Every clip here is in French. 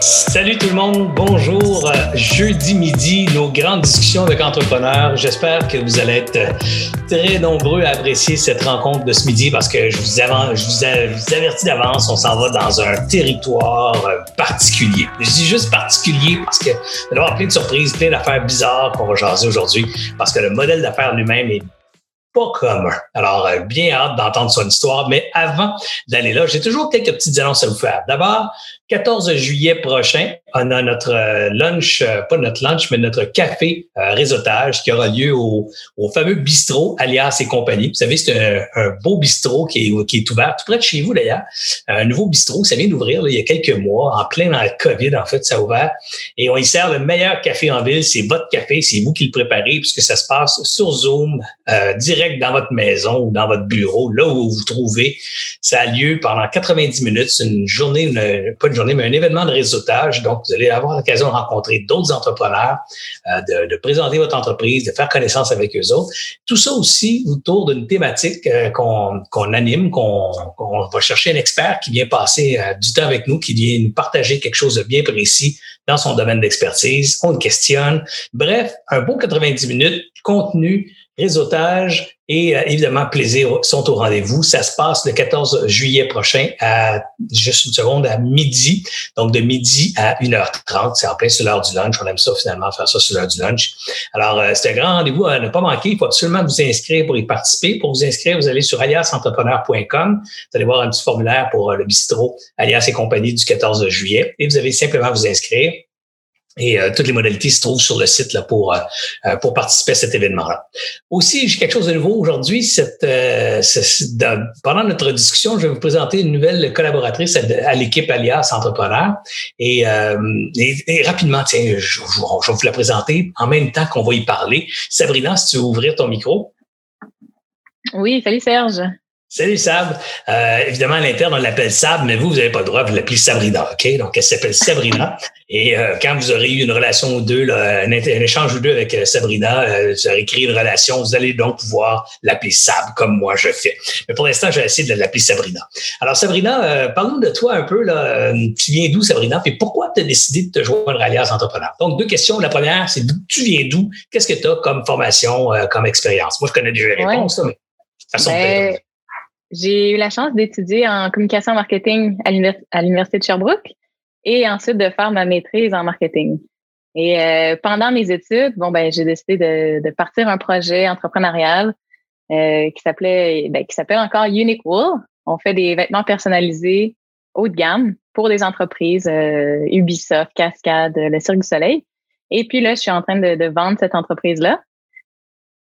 Salut tout le monde, bonjour. Jeudi midi, nos grandes discussions avec entrepreneurs. J'espère que vous allez être très nombreux à apprécier cette rencontre de ce midi parce que je vous, je vous, avertis d'avance, on s'en va dans un territoire particulier. Je dis juste particulier parce que va y avoir plein de surprises, plein d'affaires bizarres qu'on va jaser aujourd'hui parce que le modèle d'affaires lui-même est pas commun. Alors, euh, bien hâte d'entendre son histoire, mais avant d'aller là, j'ai toujours quelques petites annonces à vous faire. D'abord, 14 juillet prochain, on a notre euh, lunch, euh, pas notre lunch, mais notre café euh, réseautage qui aura lieu au, au, fameux bistrot alias et compagnie. Vous savez, c'est un, beau bistrot qui est, qui est ouvert tout près de chez vous d'ailleurs. Un nouveau bistrot, ça vient d'ouvrir il y a quelques mois, en plein dans le COVID en fait, ça a ouvert. Et on y sert le meilleur café en ville. C'est votre café, c'est vous qui le préparez puisque ça se passe sur Zoom, direct dans votre maison ou dans votre bureau, là où vous vous trouvez. Ça a lieu pendant 90 minutes. C'est une journée, une, pas une mais un événement de réseautage. Donc, vous allez avoir l'occasion de rencontrer d'autres entrepreneurs, euh, de, présenter votre entreprise, de faire connaissance avec eux autres. Tout ça aussi autour d'une thématique euh, qu'on qu'on anime, qu'on va chercher un expert qui vient passer euh, du temps avec nous, qui vient nous partager quelque chose de bien précis dans son domaine d'expertise. On le questionne. Bref, un beau 90 minutes, contenu, réseautage et euh, évidemment plaisir sont au rendez-vous. Ça se passe le 14 juillet prochain à juste une seconde à midi. Donc de midi à 1h30. C'est en plein sur l'heure du lunch. On aime ça finalement faire ça sur l'heure du lunch. Alors euh, c'est un grand rendez-vous à ne pas manquer. Il faut absolument vous inscrire pour y participer. Pour vous inscrire, vous allez sur aliasentrepreneur.com. Vous allez voir un petit formulaire pour euh, le bistrot alias et compagnie du 14 juillet et vous avez simplement vous inscrire. Et euh, toutes les modalités se trouvent sur le site là, pour, euh, euh, pour participer à cet événement-là. Aussi, j'ai quelque chose de nouveau aujourd'hui. Cette, pendant notre discussion, je vais vous présenter une nouvelle collaboratrice à, l'équipe Alias Entrepreneur. Et, et, rapidement, tiens, je, je, vais vous la présenter en même temps qu'on va y parler. Sabrina, si tu veux ouvrir ton micro. Oui, salut Serge. Salut Sab. Euh, évidemment, à l'interne, on l'appelle Sab, mais vous, vous n'avez pas le droit, vous l'appelez Sabrina, OK? Donc, elle s'appelle Sabrina. Et euh, quand vous aurez eu une relation ou deux, là, un, échange ou deux avec euh, Sabrina, euh, vous aurez créé une relation, vous allez donc pouvoir l'appeler Sab, comme moi je fais. Mais pour l'instant, je vais essayer de l'appeler Sabrina. Alors, Sabrina, parle-nous de toi un peu. Là. Tu viens d'où, Sabrina? Et pourquoi tu as décidé de te joindre à Alias Entrepreneur? Donc, deux questions. La première, c'est tu viens d'où? Qu'est-ce que tu as comme formation, comme expérience? Moi, je connais déjà les réponses, mais façon ben, j'ai eu la chance d'étudier en communication marketing à l'Université de Sherbrooke et ensuite de faire ma maîtrise en marketing. Et euh, pendant mes études, bon ben j'ai décidé de, de, partir un projet entrepreneurial euh, qui s'appelait ben, qui s'appelle encore Unique Wool. On fait des vêtements personnalisés haut de gamme pour des entreprises euh, Ubisoft, Cascade, le Cirque du Soleil. Et puis là, je suis en train de, de vendre cette entreprise-là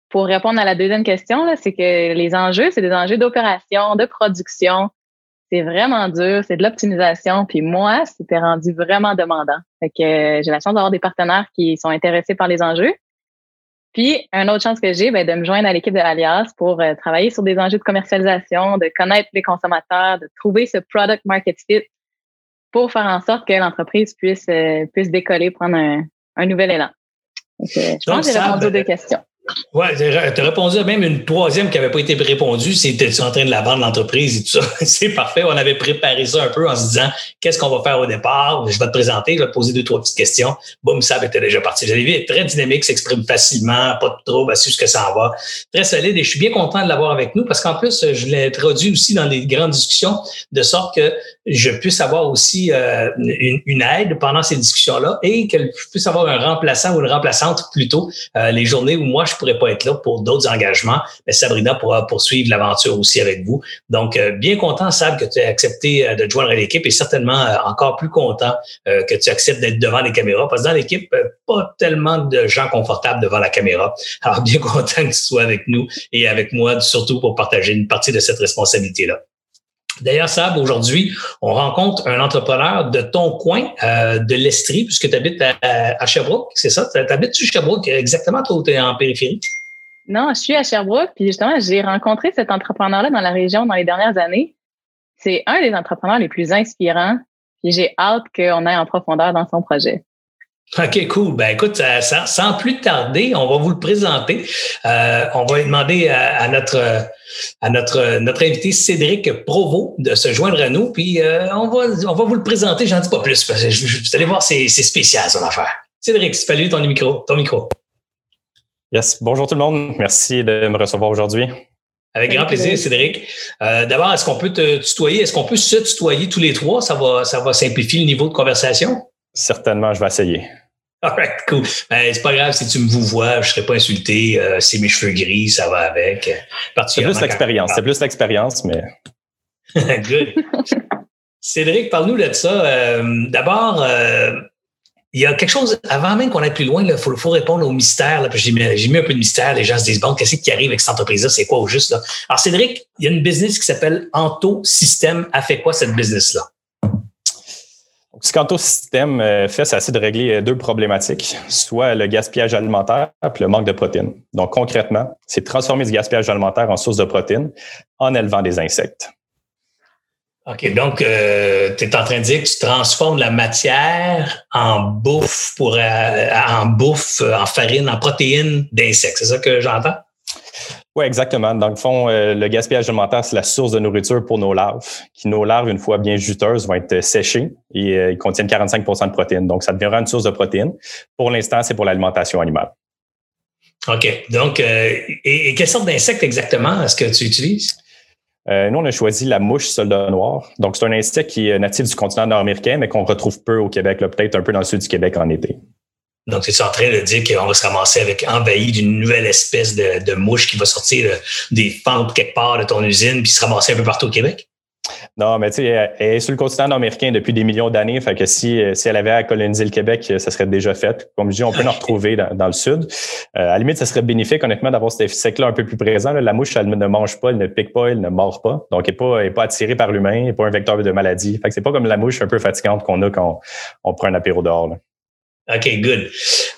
pour répondre à la deuxième question, c'est que les enjeux, c'est des enjeux d'opération, de production. C'est vraiment dur, c'est de l'optimisation. Puis moi, c'était rendu vraiment demandant. Fait que euh, j'ai la chance d'avoir des partenaires qui sont intéressés par les enjeux. Puis, une autre chance que j'ai, ben, de me joindre à l'équipe de Alias pour euh, travailler sur des enjeux de commercialisation, de connaître les consommateurs, de trouver ce product market fit pour faire en sorte que l'entreprise puisse, euh, puisse décoller, prendre un, un nouvel élan. je pense que j'ai répondu aux deux questions. Oui, tu répondu à même une troisième qui n'avait pas été répondue, c'était en train de la vendre l'entreprise et tout ça? c'est parfait. On avait préparé ça un peu en se disant qu'est-ce qu'on va faire au départ? Je vais te présenter, je vais te poser deux, trois petites questions. Boum, ça était déjà parti. J'avais vu très dynamique, s'exprime facilement, pas de trouble, su ce que ça en va. Très solide et je suis bien content de l'avoir avec nous parce qu'en plus, je l'ai introduit aussi dans des grandes discussions de sorte que je puisse avoir aussi euh, une, aide pendant ces discussions-là et que je puisse avoir un remplaçant ou une remplaçante plutôt euh, les journées où moi je pourrais pas être là pour d'autres engagements, mais Sabrina pourra poursuivre l'aventure aussi avec vous. Donc, euh, bien content, Sab, que tu aies accepté euh, de joindre à l'équipe et certainement euh, encore plus content que tu acceptes d'être devant les caméras parce que dans l'équipe, pas tellement de gens confortables devant la caméra. Alors, bien content que tu sois avec nous et avec moi, surtout pour partager une partie de cette responsabilité-là. D'ailleurs, Sab, aujourd'hui, on rencontre un entrepreneur de ton coin, euh, de l'Estrie, puisque tu habites à, Sherbrooke, c'est ça? Tu habites-tu Sherbrooke exactement, toi, tu es en périphérie? Non, je suis à Sherbrooke, puis justement, j'ai rencontré cet entrepreneur-là dans la région dans les dernières années. C'est un des entrepreneurs les plus inspirants, puis j'ai hâte qu'on aille en profondeur dans son projet. OK, cool. Ben écoute, sans, plus tarder, on va vous le présenter. Euh, on va demander à, notre à notre notre invité Cédric Provo de se joindre à nous, puis euh, on va on va vous le présenter. J'en dis pas plus parce que je, vous allez voir, c'est spécial son affaire. Cédric, salut ton micro, ton micro. Yes. Bonjour tout le monde. Merci de me recevoir aujourd'hui. Avec grand plaisir, Cédric. Euh, d'abord, est-ce qu'on peut te tutoyer? Est-ce qu'on peut se tutoyer tous les trois? Ça va, ça va simplifier le niveau de conversation? Certainement, je vais essayer. All right, cool. Ben, c'est pas grave si tu me vous vois, je serai pas insulté. Euh, c'est mes cheveux gris, ça va avec. C'est plus l'expérience. C'est plus l'expérience, mais. Good. Cédric, parle-nous de ça. Euh, d'abord, il y a quelque chose, avant même qu'on aille plus loin, il faut, faut, répondre au mystère. J'ai mis, mis, un peu de mystère. Les gens se disent, bon, qu'est-ce qui arrive avec cette entreprise-là? C'est quoi au juste? Là? Alors, Cédric, il y a une business qui s'appelle Anto System. A fait quoi cette business-là? Ce qu'Anto System euh, fait, c'est de régler euh, deux problématiques, soit le gaspillage alimentaire et le manque de protéines. Donc, concrètement, c'est transformer ce gaspillage alimentaire en source de protéines en élevant des insectes. OK, donc euh, tu es en train de dire que tu transformes la matière en bouffe pour euh, en bouffe, en farine, en protéines d'insectes. C'est ça que j'entends? Oui, exactement. Dans le fond, euh, le gaspillage alimentaire, c'est la source de nourriture pour nos larves, qui nos larves, une fois bien juteuses, vont être séchées et ils contiennent 45% de protéines. Donc, ça deviendra une source de protéines. Pour l'instant, c'est pour l'alimentation animale. OK. Donc, et quelle sorte d'insectes exactement est-ce que tu utilises? Euh, nous, on a choisi la mouche soldat noir. Donc, c'est un insecte qui est natif du continent nord-américain, mais qu'on retrouve peu au Québec, peut-être un peu dans le sud du Québec en été. Donc, c'est en train de dire qu'on va se ramasser avec envahi d'une nouvelle espèce de, mouche qui va sortir des fentes quelque part de ton usine puis se ramasser un peu partout au Québec? Non, mais tu sais, elle est sur le continent américain depuis des millions d'années. Fait que si, si elle avait à coloniser le Québec, ça serait déjà fait. Comme je dis, on peut en retrouver dans, le sud. Euh, à la limite, ça serait bénéfique, honnêtement, d'avoir cet insecte-là un peu plus présent. La mouche, elle ne mange pas, elle ne pique pas, elle ne mord pas. Donc, elle n'est pas, pas attirée par l'humain, elle n'est pas un vecteur de maladie. Fait que c'est pas comme la mouche un peu fatigante qu'on a quand on, prend un apéro dehors. OK, good.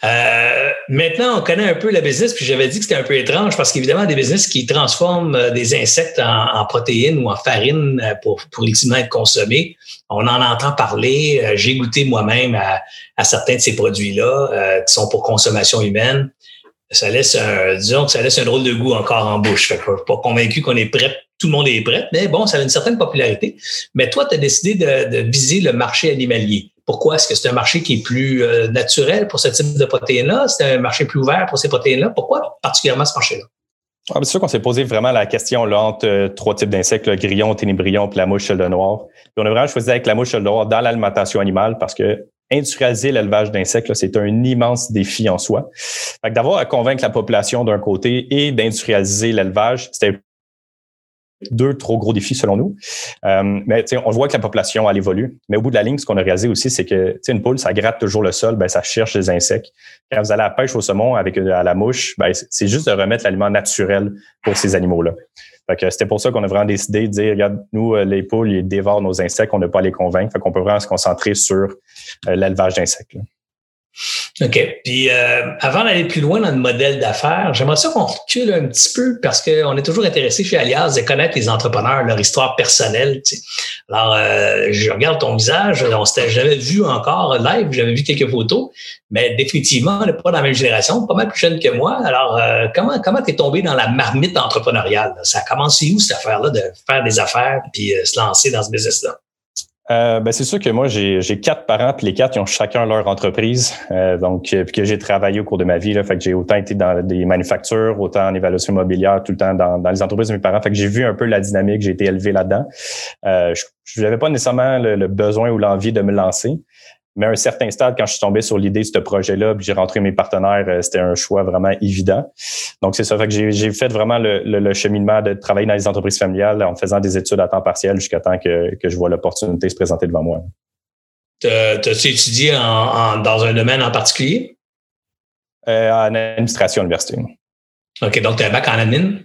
Euh, maintenant, on connaît un peu la business, puis j'avais dit que c'était un peu étrange parce qu'évidemment, des business qui transforment euh, des insectes en, protéines ou en farine euh, pour, pour être consommés, on en entend parler. J'ai goûté moi-même à, à, certains de ces produits-là qui sont pour consommation humaine. Ça laisse un, disons que ça laisse un drôle de goût encore en bouche. Fait que pas convaincu qu'on est prêt tout le monde est prêt, mais bon, ça a une certaine popularité. Mais toi, tu as décidé de, de, viser le marché animalier. Pourquoi? Est-ce que c'est un marché qui est plus euh, naturel pour ce type de protéines-là? C'est un marché plus ouvert pour ces protéines-là? Pourquoi particulièrement ce marché-là? Ah, c'est sûr qu'on s'est posé vraiment la question entre euh, trois types d'insectes, le grillon, ténébrion et la mouche de noir. Puis on a vraiment choisi avec la mouche de noir dans l'alimentation animale parce que industrialiser l'élevage d'insectes, c'est un immense défi en soi. D'avoir à convaincre la population d'un côté et d'industrialiser l'élevage, c'était deux trop gros défis selon nous. Euh, mais on voit que la population elle évolue. Mais au bout de la ligne, ce qu'on a réalisé aussi, c'est que une poule, ça gratte toujours le sol, ben, ça cherche des insectes. Quand vous allez à la pêche au saumon avec à la mouche, ben, c'est juste de remettre l'aliment naturel pour ces animaux-là. C'était pour ça qu'on a vraiment décidé de dire, regarde, nous, euh, les poules, ils dévorent nos insectes, on n'a pas les convaincre. Fait qu'on peut vraiment se concentrer sur euh, l'élevage d'insectes. OK. Puis euh, avant d'aller plus loin dans le modèle d'affaires, j'aimerais ça qu'on recule un petit peu parce qu'on est toujours intéressé chez Alias de connaître les entrepreneurs, leur histoire personnelle. Alors, euh, je regarde ton visage, on s'était jamais vu encore live, j'avais vu quelques photos, mais définitivement, on n'est pas dans la même génération, pas mal plus jeune que moi. Alors, euh, comment comment t'es tombé dans la marmite entrepreneuriale? Ça a commencé où cette affaire-là de faire des affaires puis se lancer dans ce business-là? Euh, ben c'est sûr que moi, j'ai quatre parents, puis les quatre, ils ont chacun leur entreprise. Euh, donc, euh, puis que j'ai travaillé au cours de ma vie. Là, fait que j'ai autant été dans des manufactures, autant en évaluation immobilière, tout le temps dans, dans les entreprises de mes parents. Fait que j'ai vu un peu la dynamique, j'ai été élevé là-dedans. Euh, je n'avais pas nécessairement le, besoin ou l'envie de me lancer. Mais à un certain stade, quand je suis tombé sur l'idée de ce projet-là, puis j'ai rentré mes partenaires, euh, c'était un choix vraiment évident. Donc, c'est ça. Fait que j'ai fait vraiment le, cheminement de travailler dans les entreprises familiales en faisant des études à temps partiel jusqu'à temps que, je vois l'opportunité se présenter devant moi. T'as-tu étudié dans un domaine en particulier? Euh, en administration université. OK, donc tu as un bac en admin?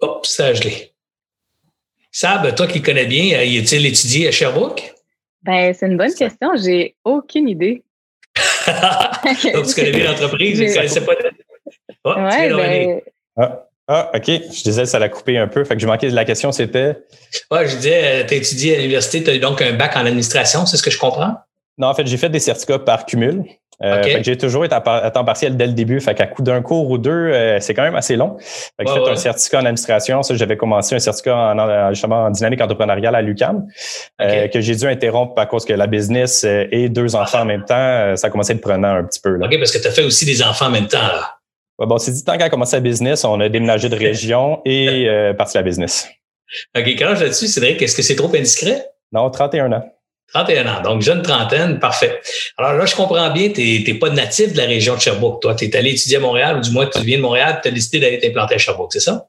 Hop, ça, je l'ai. Sab, toi qui connais bien, euh, y a-t-il étudié à Sherbrooke? Ben, c'est une bonne question. J'ai aucune idée. Donc, tu connais bien l'entreprise, tu connaissais pas. Oh, ouais, ben... ah, ah, OK. Je disais, ça l'a coupé un peu. Fait que je manquais de la question, c'était? Ouais, je disais, tu as étudié à l'université, tu as donc un bac en administration, c'est ce que je comprends? Non, en fait, j'ai fait des certificats par cumul. Euh, j'ai toujours été à, temps partiel dès le début. Fait qu'à coup d'un cours ou deux, euh, c'est quand même assez long. Fait que j'ai fait un certificat en administration. Ça, j'avais commencé un certificat en, justement en dynamique entrepreneuriale à l'UCAM, euh, que j'ai dû interrompre à cause que la business et deux enfants en même temps, ça a commencé à être prenant un petit peu. Là. OK, parce que tu as fait aussi des enfants en même temps. Là. Ouais, bon, c'est dit, tant qu'à commencer la business, on a déménagé de région et parti la business. OK, quand je là-dessus, Cédric, est-ce que c'est trop indiscret? Non, 31 ans. 31 ans, donc jeune trentaine, parfait. Alors là, je comprends bien, tu n'es pas natif de la région de Sherbrooke. Toi, tu es allé étudier à Montréal, ou du moins tu viens de Montréal, tu as décidé d'aller t'implanter à Sherbrooke, c'est ça?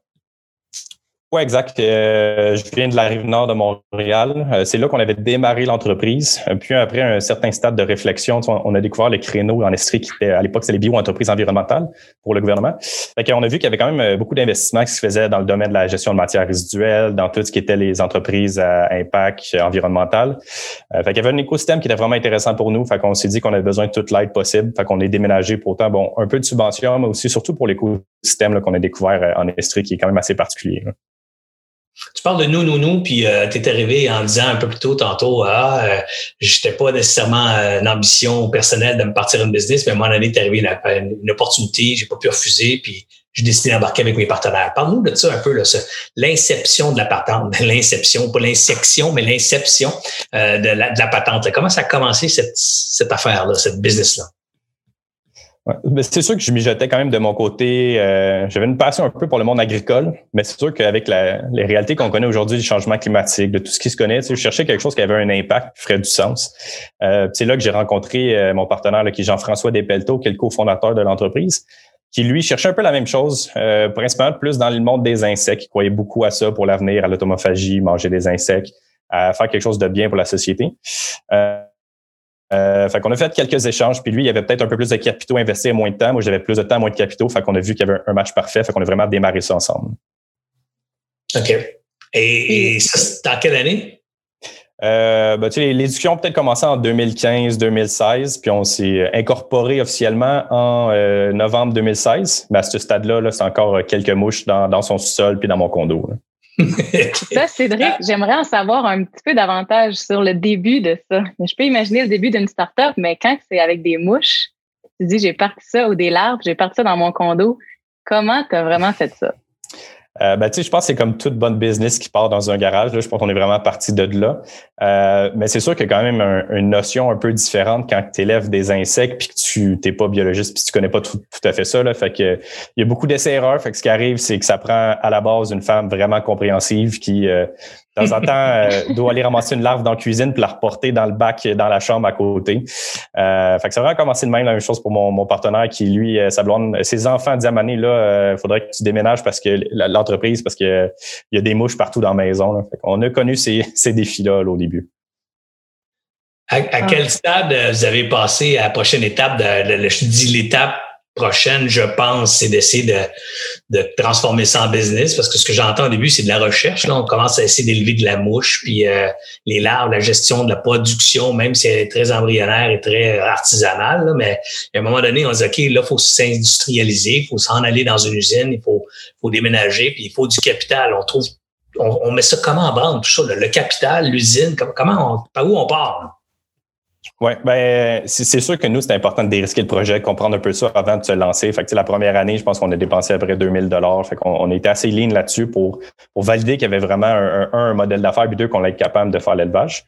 Oui, exact. Euh, je viens de la rive nord de Montréal. Euh, c'est là qu'on avait démarré l'entreprise. Euh, puis après un certain stade de réflexion, on a découvert le créneau en Estrie qui était à l'époque c'est les bio-entreprises environnementales pour le gouvernement. Fait on a vu qu'il y avait quand même beaucoup d'investissements qui se faisaient dans le domaine de la gestion de matières résiduelles, dans tout ce qui était les entreprises à impact environnemental. fait qu'il y avait un écosystème qui était vraiment intéressant pour nous. Fait qu'on s'est dit qu'on avait besoin de toute l'aide possible. Fait qu'on est déménagé pour autant, bon, un peu de subvention, mais aussi surtout pour l'écosystème qu'on a découvert en Estrie qui est quand même assez particulier. Tu parles de nous, nous, nous, puis euh, tu es arrivé en disant un peu plus tôt tantôt, ah, euh, j'étais pas nécessairement euh, une ambition personnelle de me partir une business, mais à un moment donné, t'es arrivé une, une opportunité, j'ai pas pu refuser, puis j'ai décidé d'embarquer avec mes partenaires. Parle-nous de ça un peu, l'inception de la patente, l'inception, pas l'insection, mais l'inception euh, de, la, de la patente. Comment ça a commencé cette, cette affaire-là, cette business-là? C'est sûr que je mijotais quand même de mon côté. Euh, j'avais une passion un peu pour le monde agricole, mais c'est sûr qu'avec les réalités qu'on connaît aujourd'hui du changement climatique, de tout ce qui se connaît, je cherchais quelque chose qui avait un impact, qui ferait du sens. Euh, c'est là que j'ai rencontré euh, mon partenaire, qui est Jean-François Despelteaux, qui est le cofondateur de l'entreprise, qui lui cherchait un peu la même chose, principalement plus dans le monde des insectes. Il croyait beaucoup à ça pour l'avenir, à l'automophagie, manger des insectes, à faire quelque chose de bien pour la société. Euh, fait qu'on a fait quelques échanges, puis lui, il avait peut-être un peu plus de capitaux investis et moins de temps. Moi, j'avais plus de temps, moins de capitaux. Fait qu'on a vu qu'il y avait un match parfait. Fait qu'on a vraiment démarré ça ensemble. OK. Et, ça, c'est en quelle année? Euh, ben, tu sais, les discussions ont peut-être commencé en 2015-2016, puis on s'est incorporé officiellement en euh, novembre 2016. Mais à ce stade-là, -là, c'est encore quelques mouches dans, dans son sous-sol puis dans mon condo. ça, Cédric, j'aimerais en savoir un petit peu davantage sur le début de ça. Je peux imaginer le début d'une start-up, mais quand c'est avec des mouches, tu dis j'ai parti ça ou des larves, j'ai parti ça dans mon condo. Comment tu as vraiment fait ça? Euh, ben, je pense que c'est comme toute bonne business qui part dans un garage. Là. Je pense qu'on est vraiment parti de là. Euh, mais c'est sûr qu'il y a quand même une notion un peu différente quand tu élèves des insectes puis que tu n'es pas biologiste puis tu connais pas tout, à fait ça. Là. Fait que, il y a beaucoup d'essais-erreurs. Fait que ce qui arrive, c'est que ça prend à la base une femme vraiment compréhensive qui euh, temps en temps, euh, doit aller ramasser une larve dans la cuisine puis la reporter dans le bac dans la chambre à côté. Euh, fait que ça vraiment commencé de même la même chose pour mon, mon partenaire qui, lui, euh, sa blonde, ses enfants disaient à là, euh, faudrait que tu déménages parce que l'entreprise, parce que il y a des mouches partout dans la maison. On a connu ces, ces défis-là au début. À, quel stade vous avez passé à la prochaine étape de, de je dis l'étape prochaine, je pense, c'est d'essayer de, transformer ça en business parce que ce que j'entends au début, c'est de la recherche. Là, on commence à essayer d'élever de la mouche, puis euh, les larves, la gestion de la production, même si elle est très embryonnaire et très artisanale. mais à un moment donné, on se dit, OK, là, il faut s'industrialiser, il faut s'en aller dans une usine, il faut, déménager, puis il faut du capital. On trouve, on, met ça comment en branle, tout ça, le, capital, l'usine, comment, on, par où on part? Oui, ben c'est sûr que nous, c'est important de dérisquer le projet, comprendre un peu ça avant de se lancer. Fait que, la première année, je pense qu'on a dépensé à peu près 2000 dollars. Fait qu'on on était assez ligne là-dessus pour, pour valider qu'il y avait vraiment un, un, modèle d'affaires, puis deux, qu'on allait être capable de faire l'élevage.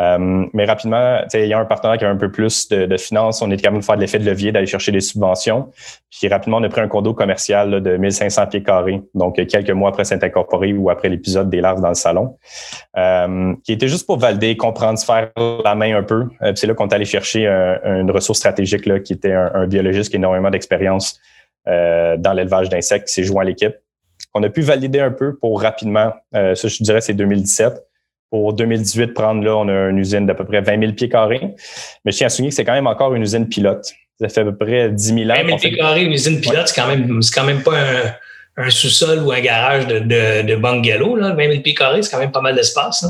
Euh, mais rapidement, il y a un partenaire qui a un peu plus de, de finances. On est capable de faire de l'effet de levier, d'aller chercher des subventions. Puis rapidement, on a pris un condo commercial de 1500 pieds carrés. Donc, quelques mois après s'être incorporé ou après l'épisode des larves dans le salon, euh, qui était juste pour valider, comprendre, se faire la main un peu. Euh, c'est là qu'on est allé chercher une ressource stratégique là, qui était un, biologiste qui a énormément d'expérience euh, dans l'élevage d'insectes, qui s'est joint à l'équipe. On a pu valider un peu pour rapidement, euh, ça je dirais c'est 2017. Pour 2018, prendre là, on a une usine d'à peu près 20 000 pieds carrés. Mais je tiens à souligner que c'est quand même encore une usine pilote. Ça fait à peu près 10 000 ans. 20 000 pieds carrés, une usine pilote, c'est quand même, c'est quand même pas un, sous-sol ou un garage de, de, de bungalow. Là. 20 000 pieds carrés, c'est quand même pas mal d'espace.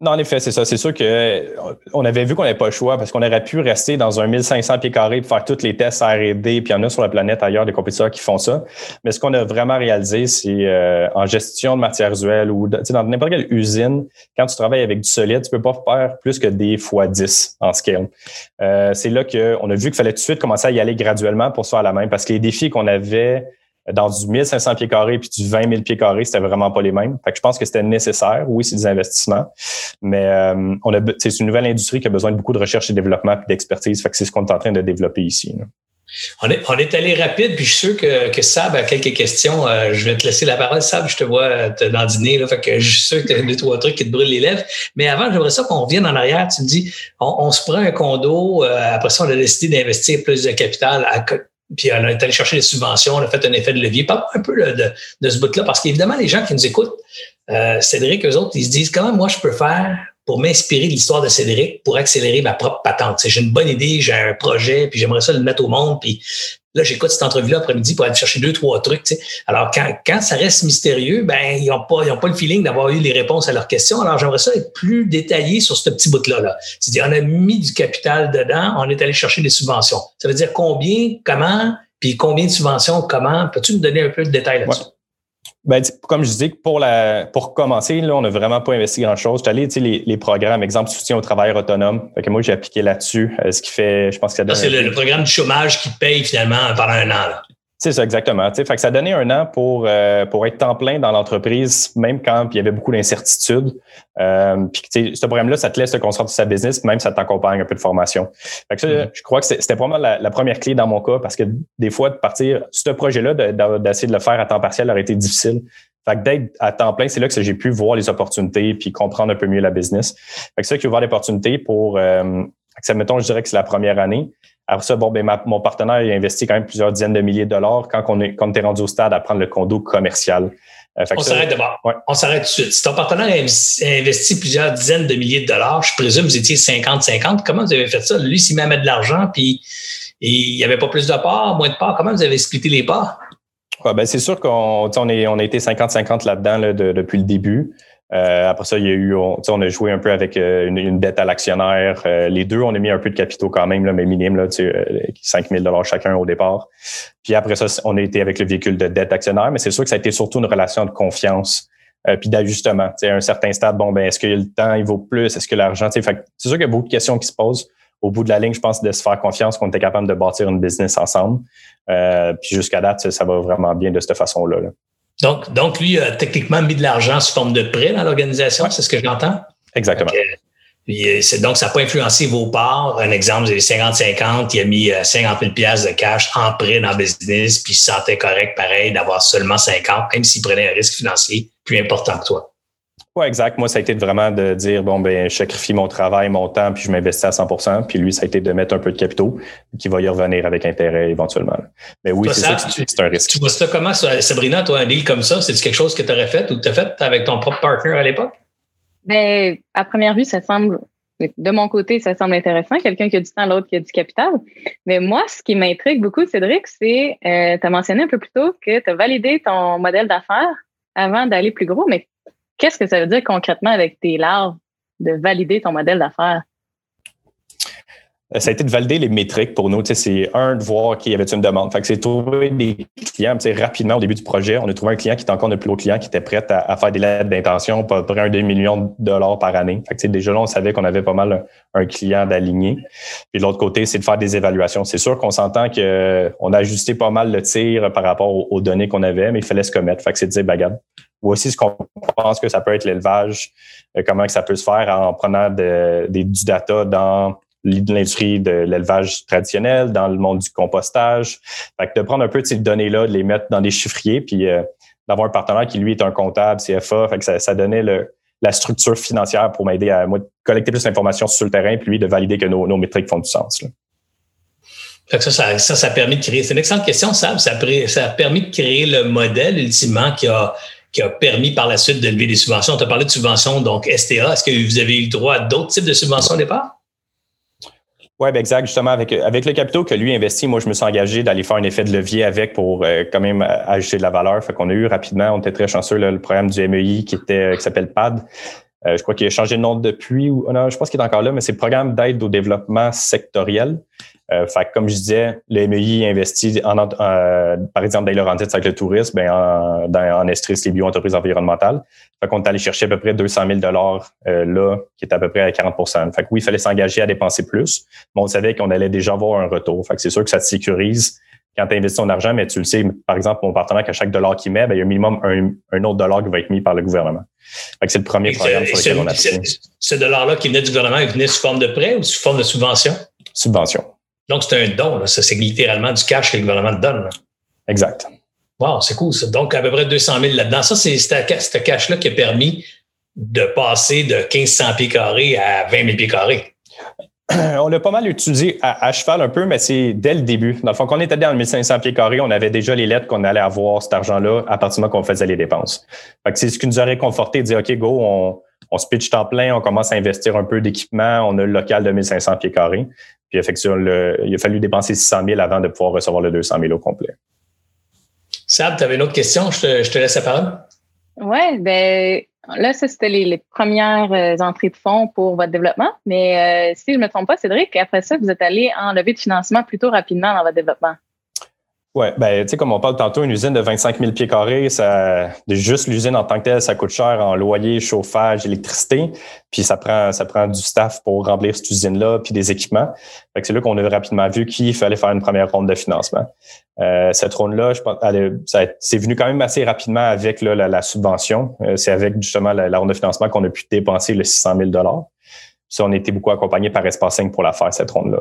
Non, en effet, c'est ça. C'est sûr que on avait vu qu'on n'avait pas le choix parce qu'on aurait pu rester dans un 1500 pieds carrés pour faire tous les tests R&D, puis il y en a sur la planète ailleurs des compétiteurs qui font ça. Mais ce qu'on a vraiment réalisé, c'est euh, en gestion de matières usuelles ou dans n'importe quelle usine, quand tu travailles avec du solide, tu peux pas faire plus que des fois 10 en scale. Euh, c'est là qu'on a vu qu'il fallait tout de suite commencer à y aller graduellement pour se faire la même parce que les défis qu'on avait dans du 1500 pieds carrés puis du 20 000 pieds carrés, c'était vraiment pas les mêmes. Fait que je pense que c'était nécessaire. Oui, c'est des investissements, mais euh, on a, c'est une nouvelle industrie qui a besoin de beaucoup de recherche et développement et d'expertise. Fait que c'est ce qu'on est en train de développer ici. On est, on est allé rapide, puis je suis sûr que, que Sab a quelques questions. Euh, je vais te laisser la parole, Sab. Je te vois te dans dîner, là, fait que je suis sûr que tu as deux, trois trucs qui te brûlent les lèvres. Mais avant, j'aimerais ça qu'on revienne en arrière. Tu me dis, on, se prend un condo, euh, après ça, on a décidé d'investir plus de capital. À, puis on est allé chercher des subventions, on a fait un effet de levier. Parle un peu de, de, ce bout-là, parce qu'évidemment, les gens qui nous écoutent, euh, Cédric, eux autres, ils se disent comment moi je peux faire pour m'inspirer de l'histoire de Cédric pour accélérer ma propre patente? J'ai une bonne idée, j'ai un projet, puis j'aimerais ça le mettre au monde, puis là, j'écoute cette entrevue-là après-midi pour aller chercher deux, trois trucs. Alors, quand, quand ça reste mystérieux, ben ils n'ont pas, ils ont pas le feeling d'avoir eu les réponses à leurs questions. Alors, j'aimerais ça être plus détaillé sur ce petit bout-là. -là, C'est-à-dire, on a mis du capital dedans, on est allé chercher des subventions. Ça veut dire combien, comment, puis combien de subventions, comment? Peux-tu me donner un peu de détails là-dessus? Ben, comme je dis, pour, la, pour commencer, là, on n'a vraiment pas investi grand-chose. Je suis allé, les, les programmes, exemple, soutien au travail autonome. Fait que moi, j'ai appliqué là-dessus, euh, ce qui fait, je pense que ça donne. C'est le, le, programme du chômage qui paye finalement pendant un an. Là. C'est ça, exactement. Fait que ça donnait un an pour, euh, pour être temps plein dans l'entreprise, même quand il y avait beaucoup d'incertitudes. Euh, puis ce programme-là, ça te laisse te concentrer sur sa business, même ça t'accompagne un peu de formation. Fait que ça, mm-hmm. je crois que c'était vraiment la, la, première clé dans mon cas, parce que des fois, de partir, ce projet-là, d'essayer de, le faire à temps partiel aurait été difficile. Fait que d'être à temps plein, c'est là que j'ai pu voir les opportunités puis comprendre un peu mieux la business. Fait que c'est ça qui a ouvert l'opportunité pour, euh, ça, mettons, je dirais que c'est la première année. Après ça, bon, ben, mon partenaire a investi quand même plusieurs dizaines de milliers de dollars quand on est, quand on rendu au stade à prendre le condo commercial. Euh, on s'arrête d'abord. On s'arrête tout de suite. Si ton partenaire a investi plusieurs dizaines de milliers de dollars, je présume que vous étiez 50-50. Comment vous avez fait ça? Lui, s'il met de l'argent, puis il n'y avait pas plus de parts, moins de parts, comment vous avez expliqué les parts? Ouais, ben c'est sûr qu'on on, est, on a été 50-50 là-dedans là, depuis le début. Euh, après ça, il y a eu, on, on a joué un peu avec euh, une, dette à l'actionnaire. Euh, les deux, on a mis un peu de capitaux quand même, là, mais minime, là, 5 000 chacun au départ. Puis après ça, on a été avec le véhicule de dette actionnaire, mais c'est sûr que ça a été surtout une relation de confiance puis d'ajustement. À un certain stade, bon, ben est-ce que le temps, il vaut plus? Est-ce que l'argent... C'est sûr qu'il y a beaucoup de questions qui se posent. Au bout de la ligne, je pense de se faire confiance qu'on était capable de bâtir une business ensemble. puis jusqu'à date, ça, va vraiment bien de cette façon-là. là donc, donc, lui a techniquement mis de l'argent sous forme de prêt dans l'organisation, c'est ce que j'entends? Exactement. Euh, donc, ça n'a pas influencé vos parts. Un exemple, vous avez 50-50, il a mis 50 000 de cash en prêt dans le business, puis il se sentait correct, pareil, d'avoir seulement 50, même s'il prenait un risque financier plus important que toi. Oui, exact. Moi, ça a été vraiment de dire, bon, ben, je sacrifie mon travail, mon temps, puis je m'investis à 100% Puis lui, ça a été de mettre un peu de capitaux, qui va y revenir avec intérêt éventuellement. Mais oui, c'est ça, c'est un risque. Tu vois ça comment, Sabrina, toi, un deal comme ça, c'est quelque chose que tu aurais fait ou que tu as fait avec ton propre partner à l'époque? Ben, à première vue, ça semble, de mon côté, ça semble intéressant. Quelqu'un qui a du temps, l'autre qui a du capital. Mais moi, ce qui m'intrigue beaucoup, Cédric, c'est, euh, tu as mentionné un peu plus tôt que tu as validé ton modèle d'affaires avant d'aller plus gros, mais Qu'est-ce que ça veut dire concrètement avec tes larves de valider ton modèle d'affaires? Euh, ça a été de valider les métriques pour nous. C'est un, de voir qu'il y avait une demande. Fait que c'est trouver des clients. Rapidement, au début du projet, on a trouvé un client qui était encore notre plus gros client, qui était prêt à, faire des lettres d'intention pour près un demi-million de dollars par année. Fait que déjà là, on savait qu'on avait pas mal un, client d'aligner. Puis de l'autre côté, c'est de faire des évaluations. C'est sûr qu'on s'entend qu'on a ajusté pas mal le tir par rapport aux, données qu'on avait, mais il fallait se commettre. Fait que c'est de dire, bagarre voici ce qu'on pense que ça peut être l'élevage, euh, comment que ça peut se faire en prenant de, des, du data dans l'industrie de l'élevage traditionnel, dans le monde du compostage. Fait que de prendre un peu de ces données-là, de les mettre dans des chiffriers, puis euh, d'avoir un partenaire qui, lui, est un comptable, CFA. Fait que ça, donnait le, la structure financière pour m'aider à moi, collecter plus d'informations sur le terrain, puis lui, de valider que nos, nos métriques font du sens. Fait que ça, ça, ça, ça, a permis de créer. C'est une excellente question, Sam. Ça, a permis de créer le modèle ultimement qui a qui a permis par la suite de lever des subventions. On t'a parlé de subventions, donc STA. Est-ce que vous avez eu droit à d'autres types de subventions au départ? Oui, ben exact. Justement, avec, avec le capital que lui investit, moi, je me suis engagé d'aller faire un effet de levier avec pour euh, quand même ajouter de la valeur. Fait qu'on a eu rapidement, on était très chanceux, le programme du MEI qui était qui s'appelle PAD, Euh, je crois qu'il a changé de nom depuis, ou non, je pense qu'il est encore là, mais c'est le programme d'aide au développement sectoriel. Euh, fait comme je disais, le MEI investit, en, euh, par exemple, dans le Laurentides avec le tourisme, ben, en, dans, en Estris, les bio-entreprises environnementales. Fait qu'on est allé chercher à peu près 200 000 dollars là, qui est à peu près à 40 Fait que oui, il fallait s'engager à dépenser plus, mais on savait qu'on allait déjà avoir un retour. Fait que c'est sûr que ça te sécurise quand tu investis ton argent, mais tu le sais, par exemple, mon partenaire, qu'à chaque dollar qu'il met, ben, il y a un minimum un, autre dollar qui va être mis par le gouvernement. c'est le premier programme sur lequel on a ce, ce dollar-là qui venait du gouvernement, il venait sous forme de prêt ou sous forme de subvention? Subvention. Donc, c'est un don. Ça, c'est littéralement du cash que le gouvernement te donne. Exact. Wow, c'est cool. Ça. Donc, à peu près 200 000 là-dedans. Ça, c'est ce cash-là qui a permis de passer de 1500 pieds carrés à 20 000 pieds carrés. on l'a pas mal utilisé à, cheval un peu, mais c'est dès le début. Dans le fond, quand on était dans le 1500 pieds carrés, on avait déjà les lettres qu'on allait avoir cet argent-là à partir du moment qu'on faisait les dépenses. C'est ce qui nous aurait conforté de dire, OK, go, on, on se pitch en plein, on commence à investir un peu d'équipement, on a le local de 1500 pieds carrés. Puis effectivement, il a fallu dépenser 600 000 avant de pouvoir recevoir le 200 000 au complet. Sab, tu avais une autre question? Je te, je te laisse la parole. Oui, ben là, ça, c'était les, premières euh, entrées de fonds pour votre développement. Mais euh, si je ne me trompe pas, Cédric, après ça, vous êtes allé en levée de financement plutôt rapidement dans votre développement. Oui, ben, tu sais, comme on parle tantôt, une usine de 25 000 pieds carrés, ça, juste l'usine en tant que telle, ça coûte cher en loyer, chauffage, électricité. Puis ça prend, ça prend du staff pour remplir cette usine-là, puis des équipements. Fait c'est là qu'on a rapidement vu qu'il fallait faire une première ronde de financement. Euh, cette ronde-là, je pense, c'est venu quand même assez rapidement avec la, subvention. Euh, c'est avec justement la, ronde de financement qu'on a pu dépenser le 600 000 Puis on a été beaucoup accompagné par Espace 5 pour la faire, cette ronde-là.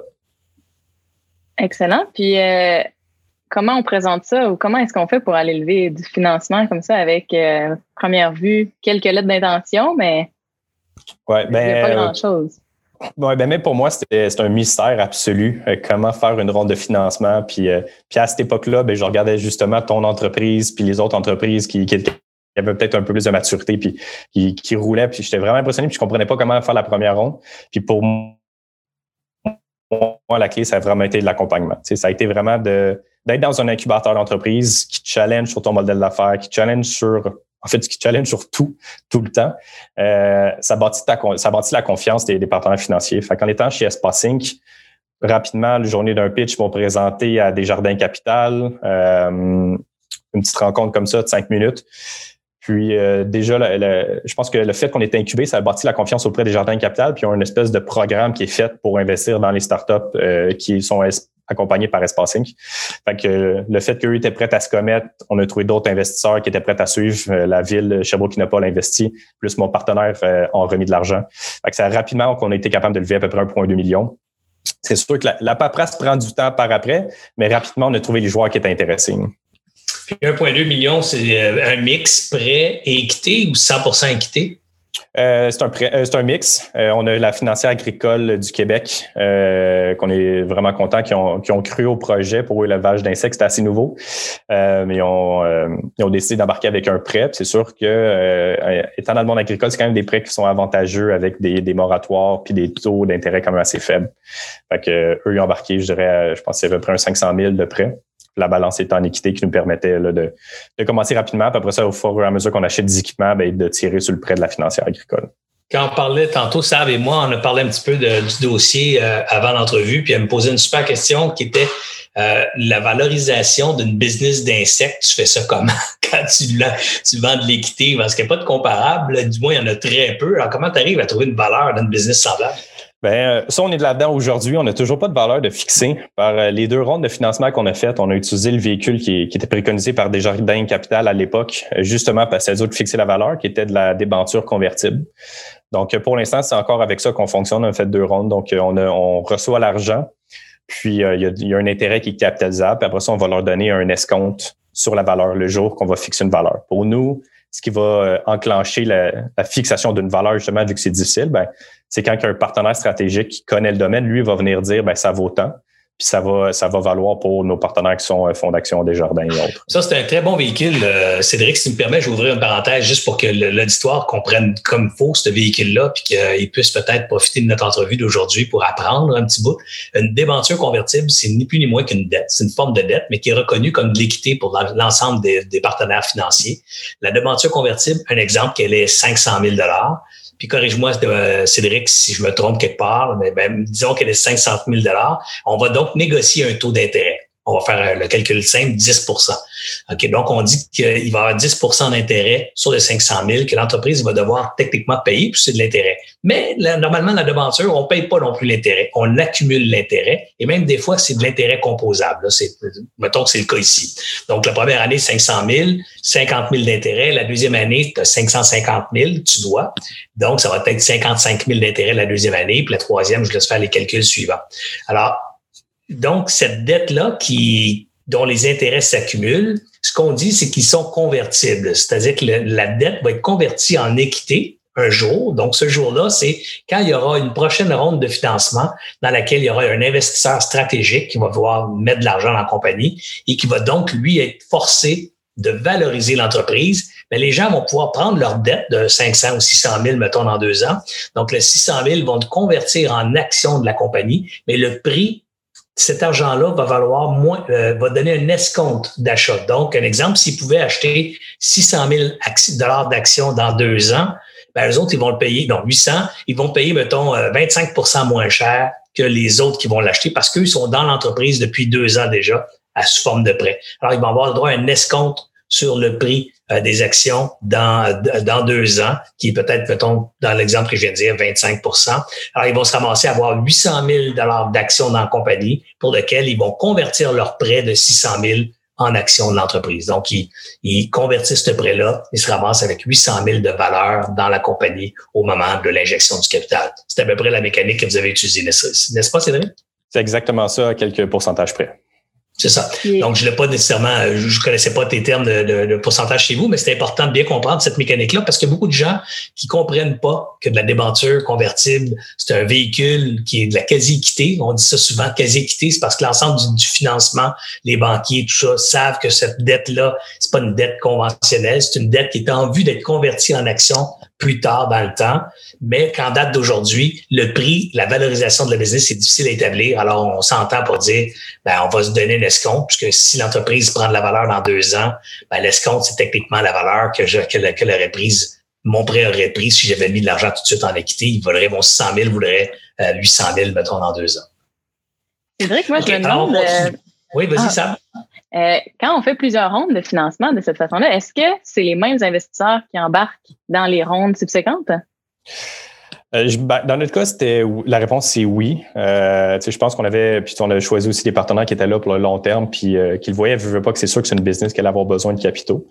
Excellent. Puis euh, comment on présente ça ou comment est-ce qu'on fait pour aller lever du financement comme ça avec euh, première vue quelques lettres d'intention, mais ouais, ben, il n'y a pas grand-chose. Ouais, ben même pour moi, c'est un mystère absolu. Euh, comment faire une ronde de financement. Puis, euh, puis à cette époque-là, ben, je regardais justement ton entreprise puis les autres entreprises qui, qui, avaient peut-être un peu plus de maturité puis qui, qui roulaient. Puis j'étais vraiment impressionné puis je comprenais pas comment faire la première ronde. Puis pour moi, la clé, ça a vraiment été de l'accompagnement. Ça a été vraiment de d'être dans un incubateur d'entreprise qui challenge sur ton modèle d'affaires, qui challenge sur, en fait, qui challenge sur tout, tout le temps, euh, ça, bâtit ta, ça bâtit la confiance des, des partenaires financiers. Fait qu'en étant chez Espacing, rapidement, la journée d'un pitch vont présenter à des jardins capital, euh, une petite rencontre comme ça de cinq minutes. Puis euh, déjà, je pense que le fait qu'on est incubé, ça a bâti la confiance auprès des jardins capital. Puis ils ont une espèce de programme qui est fait pour investir dans les startups euh, qui sont accompagnés par Espacing. Fait que le fait qu'eux étaient prêts à se commettre, on a trouvé d'autres investisseurs qui étaient prêts à suivre. Euh, la ville Sherbrooke qui n'a pas investi, plus mon partenaire ont remis de l'argent. Fait que c'est rapidement qu'on a été capable de lever à peu près 1,2 million. C'est sûr que la, paperasse prend du temps par après, mais rapidement, on a trouvé les joueurs qui étaient intéressés. 1,2 million, c'est euh, un mix prêt et équité ou 100% équité? Euh, c'est un, euh, un mix. on a la financière agricole du Québec, qu'on est vraiment content, qui ont, qui ont cru au projet pour l'élevage d'insectes. C'est assez nouveau. mais ils ont, décidé d'embarquer avec un prêt. C'est sûr que, étant dans le monde agricole, c'est quand même des prêts qui sont avantageux avec des, des moratoires puis des taux d'intérêt quand même assez faibles. Fait que, eux, ils ont embarqué, je dirais, je pense peu près un 500 000 de prêts la balance est en équité qui nous permettait de, commencer rapidement. Puis après ça, au fur et à mesure qu'on achète des équipements, ben, de tirer sur le prêt de la financière agricole. Quand on parlait tantôt, Sav et moi, on a parlé un petit peu du dossier euh, avant l'entrevue, puis elle me posait une super question qui était euh, la valorisation d'une business d'insectes. Tu fais ça comment? Quand tu, tu vends de l'équité? Parce qu'il n'y a pas de comparable. Du moins, il y en a très peu. Alors, comment tu arrives à trouver une valeur d'une business semblable? Ben, euh, ça, on est là-dedans aujourd'hui. On n'a toujours pas de valeur de fixer. Par euh, les deux rondes de financement qu'on a faites, on a utilisé le véhicule qui, était préconisé par Desjardins Capital à l'époque, justement parce que c'est de fixer la valeur, qui était de la débenture convertible. Donc, pour l'instant, c'est encore avec ça qu'on fonctionne. On a fait deux rondes. Donc, on, on reçoit l'argent, puis euh, il, y a, un intérêt qui est capitalisable. Puis après ça, on va leur donner un escompte sur la valeur le jour qu'on va fixer une valeur. Pour nous, ce qui va enclencher la, la fixation d'une valeur, justement, vu que c'est difficile, ben, c'est quand un partenaire stratégique qui connaît le domaine, lui, va venir dire, ben, ça vaut tant. Puis ça va, ça va valoir pour nos partenaires qui sont euh, Fondation Desjardins et autres. Ça, c'est un très bon véhicule. Euh, Cédric, si tu me permets, je vais ouvrir une parenthèse juste pour que l'auditoire comprenne comme faut ce véhicule-là, puis qu'il puisse peut-être profiter de notre entrevue d'aujourd'hui pour apprendre un petit bout. Une débenture convertible, c'est ni plus ni moins qu'une dette. C'est une forme de dette, mais qui est reconnue comme de l'équité pour l'ensemble des, des, partenaires financiers. La débenture convertible, un exemple, qu'elle est 500 000 puis corrige-moi, euh, Cédric, si je me trompe quelque part, mais ben, disons qu'elle est 500 000 on va donc négocier un taux d'intérêt on va faire le calcul simple, 10% OK, donc on dit qu'il va y avoir 10% d'intérêt sur les 500 000 que l'entreprise va devoir techniquement payer, puis c'est de l'intérêt. Mais normalement, la devanture, on paye pas non plus l'intérêt, on accumule l'intérêt, et même des fois, c'est de l'intérêt composable. Mettons que c'est le cas ici. Donc, la première année, 500 000, 50 000 d'intérêt. La deuxième année, tu as 550 000, tu dois. Donc, ça va être 55 000 d'intérêt la deuxième année, puis la troisième, je laisse faire les calculs suivants. Alors, donc, cette dette-là qui, dont les intérêts s'accumulent, ce qu'on dit, c'est qu'ils sont convertibles. C'est-à-dire que la dette va être convertie en équité un jour. Donc, ce jour-là, c'est quand il y aura une prochaine ronde de financement dans laquelle il y aura un investisseur stratégique qui va vouloir mettre de l'argent dans la compagnie et qui va donc, lui, être forcé de valoriser l'entreprise, mais les gens vont pouvoir prendre leur dette de 500 ou 600 000, mettons, dans deux ans. Donc, le 600 000 vont convertir en actions de la compagnie, mais le prix cet argent-là va valoir moins, euh, va donner un escompte d'achat. Donc, un exemple, s'ils pouvaient acheter 600 000 dollars d'actions dans deux ans, ben, eux autres, ils vont le payer, donc 800, ils vont payer, mettons, 25% euh, moins cher que les autres qui vont l'acheter parce qu'ils sont dans l'entreprise depuis deux ans déjà à sous forme de prêt. Alors, ils vont avoir le droit à un escompte sur le prix euh, des actions dans, dans deux ans, qui est peut-être, mettons, dans l'exemple que je viens de dire, 25% Alors, ils vont se ramasser à avoir 800 000 d'actions dans la compagnie pour lequel ils vont convertir leur prêt de 600 000 en actions de l'entreprise. Donc, ils, ils convertissent ce prêt-là, ils se ramassent avec 800 000 de valeur dans la compagnie au moment de l'injection du capital. C'est à peu près la mécanique que vous avez utilisée, n'est-ce pas, Cédric? C'est exactement ça, à quelques pourcentages près. C'est ça. Donc, je l'ai pas nécessairement, euh, je connaissais pas tes termes de, de, pourcentage chez vous, mais c'est important de bien comprendre cette mécanique-là parce qu'il y a beaucoup de gens qui comprennent pas que de la débenture convertible, c'est un véhicule qui est de la quasi-équité. On dit ça souvent, quasi-équité, c'est parce que l'ensemble du, financement, les banquiers, tout ça, savent que cette dette-là, c'est pas une dette conventionnelle, c'est une dette qui est en vue d'être convertie en action plus tard dans le temps. Mais qu'en date d'aujourd'hui, le prix, la valorisation de la business, c'est difficile à établir. Alors, on s'entend pour dire, ben, on va se donner l'escompte, puisque si l'entreprise prend de la valeur dans deux ans, ben, l'escompte, c'est techniquement la valeur que, je, que, que l'aurait prise, mon prêt aurait pris si j'avais mis de l'argent tout de suite en équité. Il vaudrait mon 600 000, vaudrait euh, 800 000, mettons, dans deux ans. Cédric, moi, je me demande... Euh, oui, vas-y, ah, Sam. Euh, quand on fait plusieurs rondes de financement de cette façon-là, est-ce que c'est les mêmes investisseurs qui embarquent dans les rondes subséquentes? Euh, ben, dans notre cas, c'était la réponse c'est oui. Euh, je pense qu'on avait puis on a choisi aussi des partenaires qui étaient là pour le long terme puis euh, qui le voyaient, ne pas que c'est sûr que c'est une business qui allait avoir besoin de capitaux.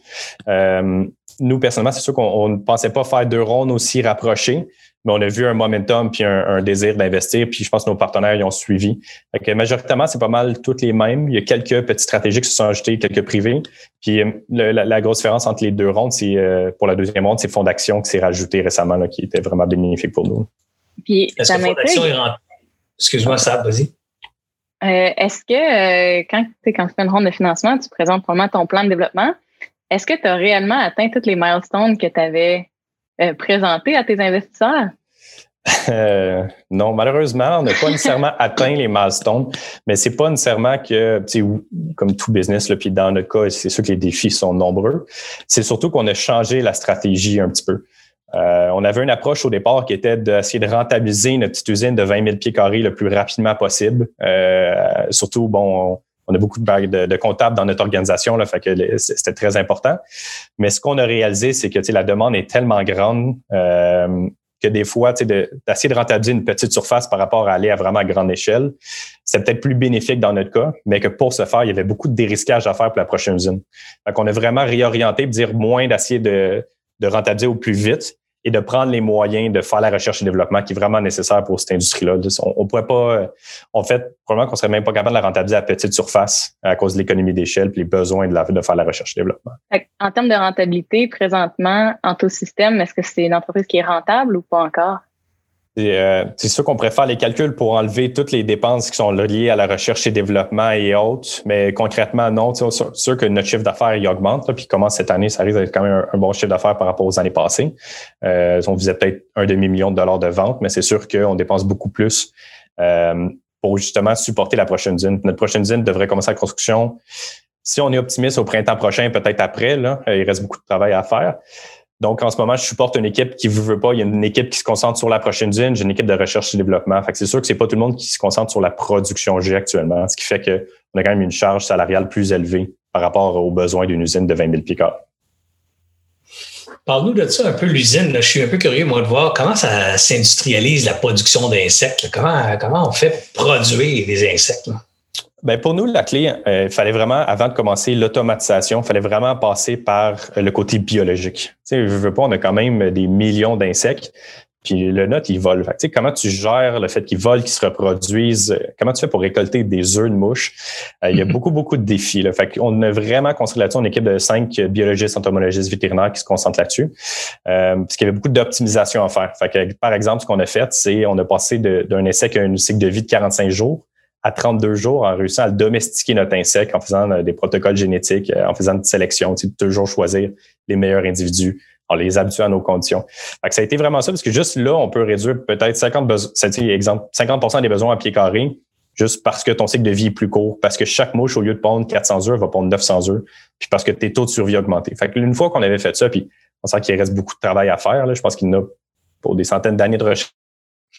Nous personnellement, c'est sûr qu'on ne pensait pas faire deux rondes aussi rapprochées, mais on a vu un momentum puis un, désir d'investir, puis je pense que nos partenaires y ont suivi. Fait majoritairement, c'est pas mal toutes les mêmes. Il y a quelques petites stratégies qui se sont ajoutées, quelques privés. Puis euh, la, grosse différence entre les deux rondes, c'est euh, pour la deuxième ronde, c'est Fonds d'action qui s'est rajouté récemment, là, qui était vraiment bénéfique pour nous. Puis Est-ce que Fonds d'action est Excuse-moi, ça, vas-y. Euh, est-ce que quand, quand tu fais une ronde de financement, tu présentes probablement ton plan de développement? Est-ce que tu as réellement atteint toutes les milestones que tu avais euh, présenter à tes investisseurs? Euh, non, malheureusement, on n'a pas nécessairement atteint les milestones, mais c'est pas nécessairement que, comme tout business, là, puis dans notre cas, c'est sûr que les défis sont nombreux. C'est surtout qu'on a changé la stratégie un petit peu. Euh, on avait une approche au départ qui était d'essayer de rentabiliser notre petite usine de 20 000 pieds carrés le plus rapidement possible. surtout, bon, on a beaucoup de, de, comptables dans notre organisation, là, fait que c'était très important. Mais ce qu'on a réalisé, c'est que la demande est tellement grande euh, que des fois, d'essayer de, rentabiliser une petite surface par rapport à aller à vraiment grande échelle, c'est peut-être plus bénéfique dans notre cas, mais que pour ce faire, il y avait beaucoup de dérisquage à faire pour la prochaine usine. Fait qu'on a vraiment réorienté, dire moins d'essayer de, de rentabiliser au plus vite et de prendre les moyens de faire la recherche et développement qui est vraiment nécessaire pour cette industrie-là. On, on pourrait pas, en fait, probablement qu'on serait même pas capable de la rentabiliser à petite surface à cause de l'économie d'échelle et les besoins de, la, de faire la recherche et développement. En termes de rentabilité, présentement, en tout système, est-ce que c'est une entreprise qui est rentable ou pas encore? Euh, c'est sûr qu'on préfère les calculs pour enlever toutes les dépenses qui sont liées à la recherche et développement et autres, mais concrètement, non. C'est sûr que notre chiffre d'affaires augmente, puis commence cette année, ça risque d'être quand même un, bon chiffre d'affaires par rapport aux années passées. Euh, on visait peut-être un demi-million de dollars de vente, mais c'est sûr qu'on dépense beaucoup plus euh, pour justement supporter la prochaine usine. Notre prochaine usine devrait commencer la construction. Si on est optimiste au printemps prochain, peut-être après, là, il reste beaucoup de travail à faire. Donc, en ce moment, je supporte une équipe qui ne veut pas. Il y a une équipe qui se concentre sur la prochaine usine. J'ai une équipe de recherche et développement. Fait que c'est sûr que c'est pas tout le monde qui se concentre sur la production G actuellement, ce qui fait qu'on a quand même une charge salariale plus élevée par rapport aux besoins d'une usine de 20 000 picards. Parle-nous de ça un peu, l'usine. Je suis un peu curieux, moi, de voir comment ça s'industrialise la production d'insectes. Comment, comment on fait produire des insectes? Ben pour nous, la clé, euh, il fallait vraiment, avant de commencer l'automatisation, il fallait vraiment passer par le côté biologique. Tu sais, je veux pas, on a quand même des millions d'insectes, puis le nôtre, il vole. Fait tu sais, comment tu gères le fait qu'ils volent, qu'ils se reproduisent? Euh, comment tu fais pour récolter des œufs de mouche? Euh, il y a mm-hmm. beaucoup, beaucoup de défis. Là. Fait qu'on a vraiment construit là-dessus une équipe de cinq biologistes, entomologistes, vétérinaires qui se concentrent là-dessus. Euh, parce qu'il y avait beaucoup d'optimisation à faire. Fait que, par exemple, ce qu'on a fait, c'est on a passé d'un qui a un cycle de vie de 45 jours à 32 jours en réussissant à domestiquer notre insecte en faisant euh, des protocoles génétiques, euh, en faisant une sélection, tu sais, toujours choisir les meilleurs individus, en les habituant à nos conditions. Fait ça a été vraiment ça, parce que juste là, on peut réduire peut-être 50, exemple, 50 des besoins à pied carré, juste parce que ton cycle de vie est plus court, parce que chaque mouche, au lieu de pondre 400 œufs, va pondre 900 œufs, puis parce que tes taux de survie augmentent. Fait que une fois qu'on avait fait ça, puis on sent qu'il reste beaucoup de travail à faire, là, je pense qu'il y en a pour des centaines d'années de recherche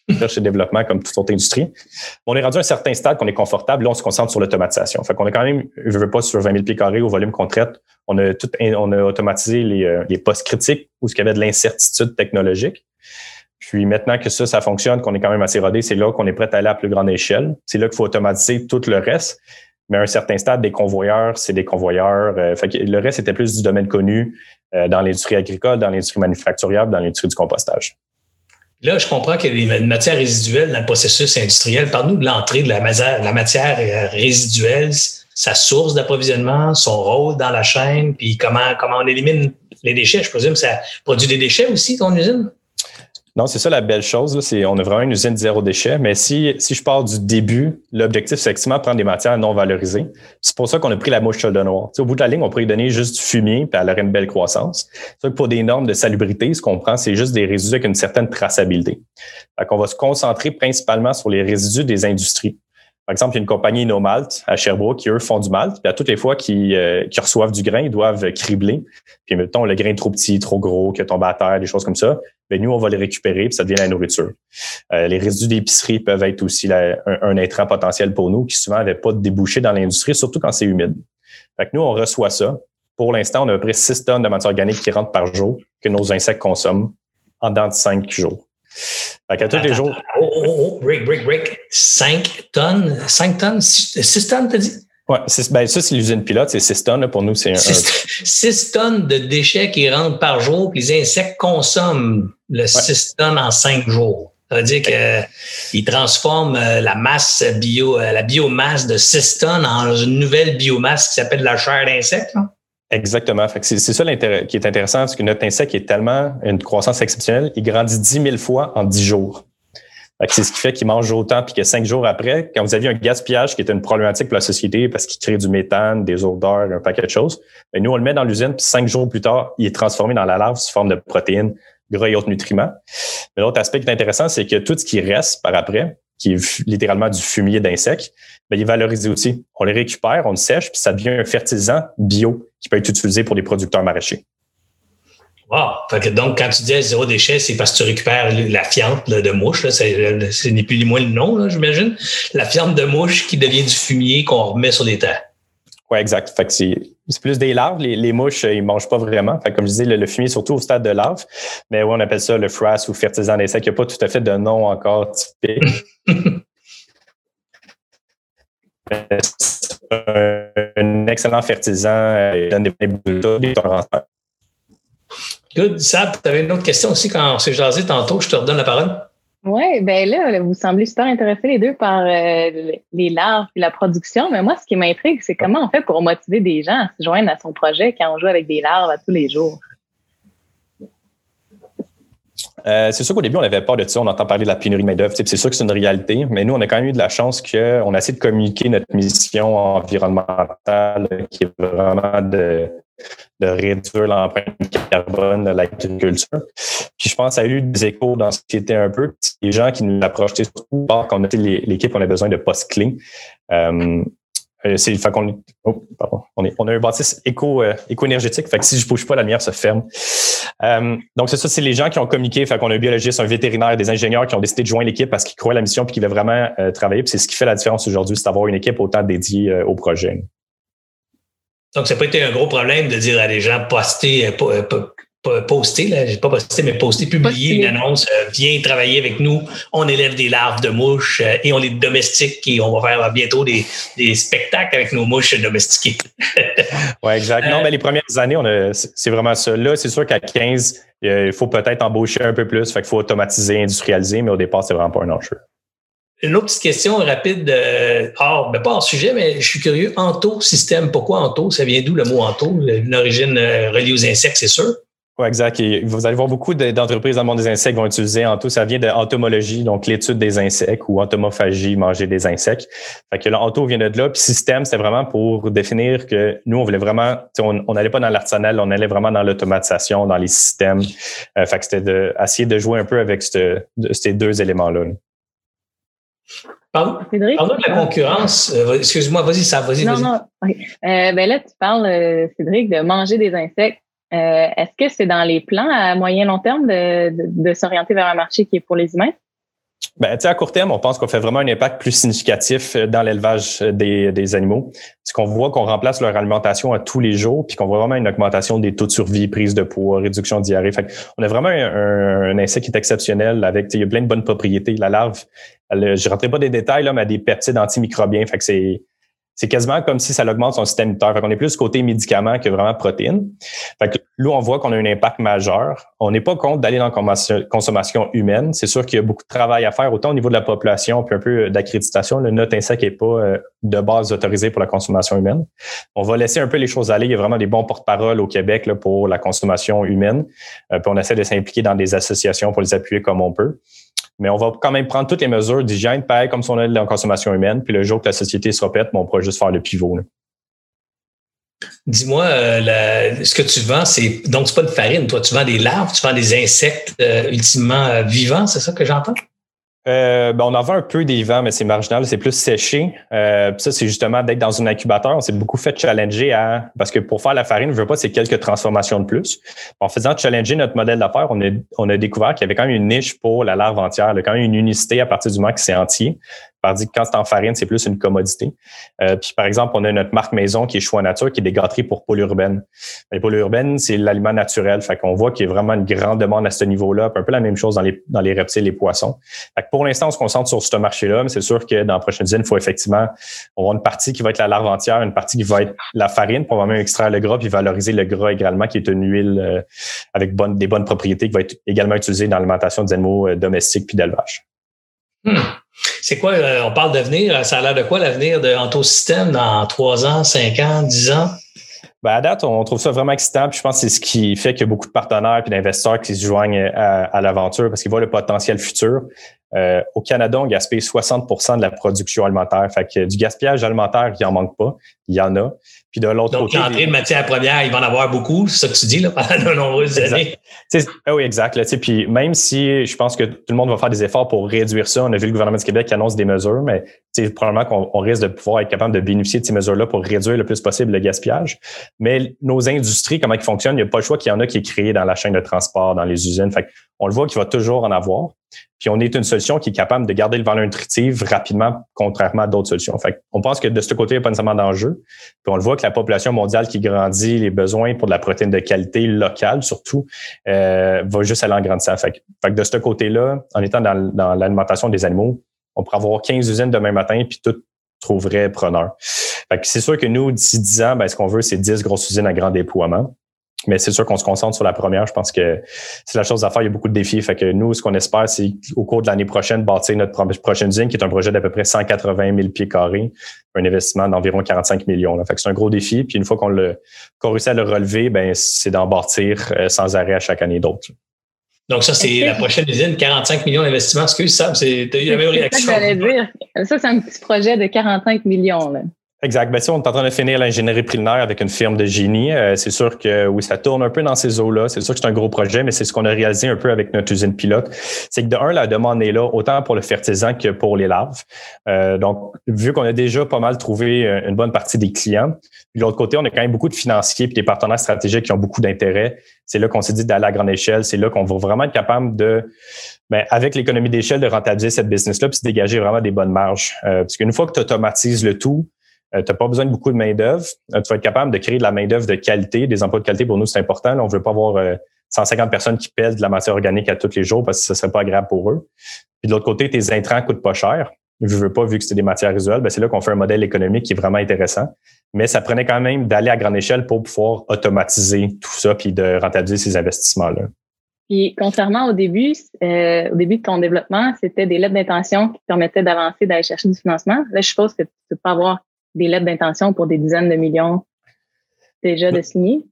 recherche et développement comme toute autre industrie. On est rendu à un certain stade qu'on est confortable. Là, on se concentre sur l'automatisation. Fait qu'on est quand même, je veux pas sur 20 000 pieds carrés au volume qu'on traite. On a tout, on a automatisé les, euh, les postes critiques où il y avait de l'incertitude technologique. Puis maintenant que ça, ça fonctionne, qu'on est quand même assez rodé, c'est là qu'on est prêt à aller à plus grande échelle. C'est là qu'il faut automatiser tout le reste. Mais à un certain stade, des convoyeurs, c'est des convoyeurs. Euh, fait que le reste était plus du domaine connu euh, dans l'industrie agricole, dans l'industrie manufacturière, dans l'industrie du compostage. Là, je comprends qu'il y a des matières résiduelles dans le processus industriel. Parle-nous de l'entrée de la matière, euh, résiduelle, sa source d'approvisionnement, son rôle dans la chaîne, puis comment, comment on élimine les déchets. Je présume que ça produit des déchets aussi, ton usine? Non, c'est ça la belle chose. c'est, on a vraiment une usine zéro déchet. Mais si, si je pars du début, l'objectif, c'est effectivement prendre des matières non valorisées. C'est pour ça qu'on a pris la mouche de noir. au bout de la ligne, on pourrait donner juste du fumier, puis elle aurait une belle croissance. Pour des normes de salubrité, ce qu'on prend, c'est juste des résidus avec une certaine traçabilité. Fait qu'on va se concentrer principalement sur les résidus des industries. Par exemple, il y a une compagnie No Malt à Sherbrooke qui, eux, font du malt. Puis à toutes les fois qu'ils euh, reçoivent du grain, ils doivent cribler. Puis mettons, le grain est trop petit, trop gros, qui tombe à terre, des choses comme ça. Bien, nous, on va les récupérer, puis ça devient la nourriture. Euh, les résidus d'épicerie peuvent être aussi un, un, potentiel pour nous, qui souvent n'avaient pas de débouché dans l'industrie, surtout quand c'est humide. Fait que nous, on reçoit ça. Pour l'instant, on a à peu près 6 tonnes de matière organique qui rentrent par jour que nos insectes consomment en dans de 5 jours. Fait qu'à tous les jours. Oh, oh, oh, break, break, break. 5 tonnes, 5 tonnes, 6 tonnes, t'as dit? Oui, ben ça, c'est l'usine pilote, c'est 6 tonnes. Pour nous, c'est un. 6 tonnes de déchets qui rentrent par jour, puis les insectes consomment le 6 tonnes en 5 jours. Ça veut dire qu'ils transforment euh, la masse bio, euh, la biomasse de 6 tonnes en une nouvelle biomasse qui s'appelle la chair d'insecte. Exactement. c'est, ça qui est intéressant, parce que notre insecte est tellement une croissance exceptionnelle, il grandit 10 000 fois en 10 jours. c'est ce qui fait qu'il mange autant, puis que cinq jours après, quand vous aviez un gaspillage qui était une problématique pour la société parce qu'il crée du méthane, des odeurs, un paquet de choses, ben, nous, on le met dans l'usine, puis cinq jours plus tard, il est transformé dans la larve sous forme de protéines, gras et autres nutriments. Mais l'autre aspect qui est intéressant, c'est que tout ce qui reste par après, qui est littéralement du fumier d'insectes, ben, il est valorisé aussi. On les récupère, on le sèche, puis ça devient un fertilisant bio qui peut être utilisé pour des producteurs maraîchers. Wow! donc, quand tu dis zéro déchet, c'est parce que tu récupères la fiente de mouche. ce n'est plus ni moins le nom, j'imagine. La fiente de mouche qui devient du fumier qu'on remet sur les terres. Oui, exact. Fait que c'est plus des larves. Les, mouches, ils mangent pas vraiment. Fait comme je disais, le, fumier, surtout au stade de larve. Mais oui, on appelle ça le frass ou fertilisant d'insectes. Il n'y a pas tout à fait de nom encore typique. un excellent fertilisant. Euh, il donne des Good. Sab, tu avais une autre question aussi quand on s'est jasé tantôt. Je te redonne la parole. Oui, ben là, vous semblez super intéressés les deux par euh, les larves et la production. Mais moi, ce qui m'intrigue, c'est comment on fait pour motiver des gens à se joindre à son projet quand on joue avec des larves à tous les jours? Euh, c'est sûr qu'au début, on avait peur de ça. On entend parler de la pénurie de main-d'œuvre. C'est sûr que c'est une réalité, mais nous, on a quand même eu de la chance qu'on a essayé de communiquer notre mission environnementale qui est vraiment de, réduire l'empreinte carbone de l'agriculture. Puis je pense que ça a eu des échos dans ce qui était un peu. Les gens qui nous approchaient surtout, quand on était l'équipe, on a besoin de postes clés. Euh, c'est, fait qu'on, oh, pardon, on, est, on a un bâtisse éco, éco-énergétique. Fait que si je bouge pas, la lumière se ferme. donc, c'est ça, c'est les gens qui ont communiqué. Fait qu'on a un biologiste, un vétérinaire, des ingénieurs qui ont décidé de joindre l'équipe parce qu'ils croient à la mission puis qu'ils veulent vraiment travailler. Puis c'est ce qui fait la différence aujourd'hui, c'est d'avoir une équipe autant dédiée au projet. Donc, ça n'a pas été un gros problème de dire à des gens poster, poster, là, j'ai pas posté, mais poster, publier une annonce, euh, viens travailler avec nous, on élève des larves de mouches euh, et on les domestique et on va faire bientôt des, spectacles avec nos mouches domestiquées. oui, exact. Non, mais les premières années, on c'est vraiment ça. Là, c'est sûr qu'à 15, il faut peut-être embaucher un peu plus, fait qu'il faut automatiser, industrialiser, mais au départ, c'est vraiment pas un enjeu. Une autre petite question rapide, euh, hors, ben pas hors sujet, mais je suis curieux. Anto système, pourquoi Anto? Ça vient d'où le mot Anto? Une origine reliée aux insectes, c'est sûr? Oui, exact. vous allez voir beaucoup d'entreprises dans le monde des insectes vont utiliser Anto. Ça vient de entomologie, donc l'étude des insectes ou entomophagie, manger des insectes. Fait que l'Anto vient de là. Puis système, c'est vraiment pour définir que nous, on voulait vraiment, on n'allait pas dans l'artisanal, on allait vraiment dans l'automatisation, dans les systèmes. Euh, fait que c'était d'essayer de, jouer un peu avec ces deux éléments-là. Pardon, Pardon de la concurrence. Euh, excuse-moi, vas-y, ça, vas-y. Non, non. Euh, ben là, tu parles, Cédric, de manger des insectes. Euh, est-ce que c'est dans les plans à moyen long terme de, s'orienter vers un marché qui est pour les humains? Ben, à court terme, on pense qu'on fait vraiment un impact plus significatif euh, dans l'élevage euh, des, animaux. C'est qu'on voit qu'on remplace leur alimentation à tous les jours, puis qu'on voit vraiment une augmentation des taux de survie, prise de poids, réduction de diarrhée. Fait on a vraiment un, insecte qui est exceptionnel avec, il y a plein de bonnes propriétés. La larve, je ne rentrerai pas des détails, là, mais elle a des peptides antimicrobiens. Fait que c'est c'est quasiment comme si ça augmente son système immunitaire. Fait qu'on est plus côté médicament que vraiment protéines. Fait que là, on voit qu'on a un impact majeur. On n'est pas contre d'aller dans la consommation humaine. C'est sûr qu'il y a beaucoup de travail à faire, autant au niveau de la population, puis un peu d'accréditation. Le note insecte n'est pas euh, de base autorisé pour la consommation humaine. On va laisser un peu les choses aller. Il y a vraiment des bons porte-parole au Québec là, pour la consommation humaine. Euh, puis on essaie de s'impliquer dans des associations pour les appuyer comme on peut. Mais on va quand même prendre toutes les mesures d'hygiène, pareil comme si on a la consommation humaine. Puis le jour que la société se répète, on pourra juste faire le pivot. Dis-moi, euh, ce que tu vends, c'est donc c'est pas de farine, toi, tu vends des larves, tu vends des insectes euh, ultimement euh, vivants, c'est ça que j'entends? Euh, ben on en un peu des vents, mais c'est marginal, c'est plus séché. Euh, ça, c'est justement d'être dans un incubateur. On s'est beaucoup fait challenger à parce que pour faire la farine, je veux pas, c'est quelques transformations de plus. En faisant challenger notre modèle d'affaires, on a, on a découvert qu'il y avait quand même une niche pour la larve entière, quand même une unicité à partir du moment que c'est entier. Tandis que quand c'est en farine, c'est plus une commodité. Euh, puis par exemple, on a notre marque maison qui est Choix Nature, qui est des gâteries pour urbaine. Les urbaine, c'est l'aliment naturel. Fait qu'on voit qu'il y a vraiment une grande demande à ce niveau-là. Un peu la même chose dans les, dans les reptiles, les poissons. Fait que pour l'instant, on se concentre sur ce marché-là, mais c'est sûr que dans la prochaine usine, il faut effectivement avoir une partie qui va être la larve entière, une partie qui va être la farine pour vraiment extraire le gras puis valoriser le gras également, qui est une huile euh, avec des bonnes propriétés qui va être également utilisée dans l'alimentation des animaux euh, domestiques puis d'élevage. Hmm. C'est quoi, euh, on parle d'avenir, ça a l'air de quoi l'avenir de Antosystème dans trois ans, cinq ans, dix ans? Ben à date, on trouve ça vraiment excitant. Puis je pense que c'est ce qui fait qu'il y a beaucoup de partenaires et d'investisseurs qui se joignent à, l'aventure parce qu'ils voient le potentiel futur. Euh, au Canada, on gaspille 60% de la production alimentaire. Fait que du gaspillage alimentaire, il en manque pas. Il y en a. Puis de l'autre côté. Donc, l'entrée de matière première, il va en avoir beaucoup, c'est ça que tu dis là, pendant de nombreuses années. Ah oui, exact. Là, puis même si je pense que tout le monde va faire des efforts pour réduire ça, on a vu le gouvernement du Québec qui annonce des mesures, mais probablement qu'on risque de pouvoir être capable de bénéficier de ces mesures-là pour réduire le plus possible le gaspillage. Mais nos industries, comment ils fonctionnent, il n'y a pas le choix qu'il y en a qui est créé dans la chaîne de transport, dans les usines. Fait on le voit qu'il va toujours en avoir. Puis on est une solution qui est capable de garder le valeur nutritive rapidement, contrairement à d'autres solutions. Fait on pense que de ce côté, il n'y a pas nécessairement d'enjeu. Puis on le voit que la population mondiale qui grandit, les besoins pour de la protéine de qualité locale surtout, euh, va juste aller en grandissant. Fait, de ce côté-là, en étant dans, dans l'alimentation des animaux, on pourrait avoir 15 usines demain matin, puis tout trouverait preneur. Fait que c'est sûr que nous, d'ici 10 ans, ben, ce qu'on veut, c'est 10 grosses usines à grand déploiement. Mais c'est sûr qu'on se concentre sur la première. Je pense que c'est la chose à faire. Il y a beaucoup de défis. Fait que nous, ce qu'on espère, c'est au cours de l'année prochaine, bâtir notre prochaine usine, qui est un projet d'à peu près 180 000 pieds carrés, un investissement d'environ 45 millions. Là. Fait que c'est un gros défi. Puis une fois qu'on le qu'on réussit à le relever, ben c'est d'en bâtir euh, sans arrêt à chaque année d'autres. Donc, ça, c'est la prochaine usine, 45 millions d'investissements. Excuse, Sam, tu as eu la même réaction. Ça, dire. Ça, c'est un petit projet de 45 millions. Là. Exact. Ben, si on est en train de finir l'ingénierie primaire avec une firme de génie, euh, c'est sûr que oui, ça tourne un peu dans ces eaux-là. C'est sûr que c'est un gros projet, mais c'est ce qu'on a réalisé un peu avec notre usine pilote. C'est que de un, la demande est là, autant pour le fertilisant que pour les larves. Euh, donc, vu qu'on a déjà pas mal trouvé euh, une bonne partie des clients, de l'autre côté, on a quand même beaucoup de financiers et des partenaires stratégiques qui ont beaucoup d'intérêt. C'est là qu'on s'est dit d'aller à grande échelle. C'est là qu'on va vraiment être capable de, ben, avec l'économie d'échelle, de rentabiliser cette business-là puis de dégager vraiment des bonnes marges. parce qu'une fois que tu automatises le tout, euh, tu n'as pas besoin de beaucoup de main-d'œuvre. Euh, tu vas être capable de créer de la main-d'œuvre de qualité. Des emplois de qualité, pour nous, c'est important. On ne veut pas avoir 150 euh, personnes qui pèsent de la matière organique à tous les jours parce que ce serait pas agréable pour eux. Puis de l'autre côté, tes intrants coûtent pas cher. Pas, vu que c'est des matières visuelles, ben c'est là qu'on fait un modèle économique qui est vraiment intéressant. Mais ça prenait quand même d'aller à grande échelle pour pouvoir automatiser tout ça puis de rentabiliser ces investissements-là. Puis, concernant au début, au début de ton développement, c'était des lettres d'intention qui permettaient d'avancer, d'aller chercher du financement. Là, je suppose que tu peux pas avoir des lettres d'intention pour des dizaines de millions déjà de signés?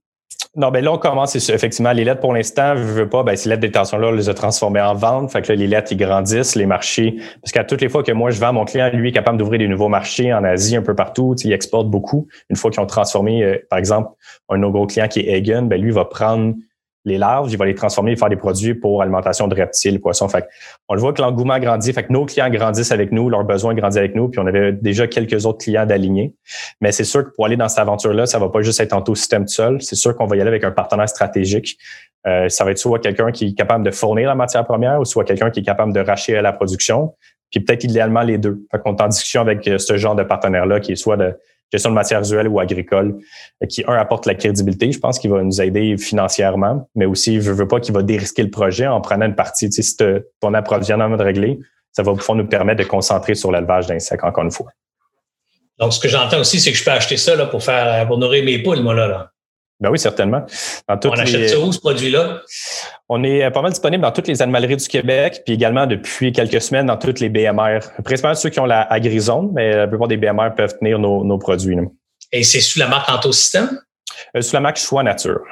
Non, ben là, on commence, effectivement, les lettres pour l'instant, je veux pas, ben, ces lettres d'intention-là, on les a transformées en vente. Fait que là, les lettres, ils grandissent, les marchés. Parce qu'à toutes les fois que moi, je vends, mon client, lui, est capable d'ouvrir des nouveaux marchés en Asie, un peu partout. Il exporte beaucoup. Une fois qu'ils ont transformé, euh, par exemple, un de nos gros clients qui est Egan, ben, lui, va prendre les larves, il va les transformer et faire des produits pour alimentation de reptiles, poissons. Fait on le voit que l'engouement grandit. Fait que nos clients grandissent avec nous, leurs besoins grandissent avec nous, puis on avait déjà quelques autres clients d'alignés. Mais c'est sûr que pour aller dans cette aventure-là, ça va pas juste être en tout système seul. C'est sûr qu'on va y aller avec un partenaire stratégique. Euh, ça va être soit quelqu'un qui est capable de fournir la matière première ou soit quelqu'un qui est capable de racheter la production. Puis peut-être idéalement les deux. Fait qu'on est en discussion avec euh, ce genre de partenaire-là qui est soit de gestion de matières usuelles ou agricole, euh, qui, un, apporte la crédibilité, je pense qu'il va nous aider financièrement, mais aussi, je veux pas qu'il va dérisquer le projet en prenant une partie. Tu sais, si ton approvisionnement de réglé, ça va pouvoir nous permettre de concentrer sur l'élevage d'insectes, encore une fois. Donc, ce que j'entends aussi, c'est que je peux acheter ça là, pour faire pour nourrir mes poules, moi, là. là. Ben oui, certainement. on achète ça où, ce produit-là? On est euh, pas mal disponible dans toutes les animaleries du Québec, puis également depuis quelques semaines dans toutes les BMR. Principalement ceux qui ont la agrizone, mais la plupart des BMR peuvent tenir nos, produits. Et c'est sous la marque Antosystème? Euh, sous la marque Choix Nature.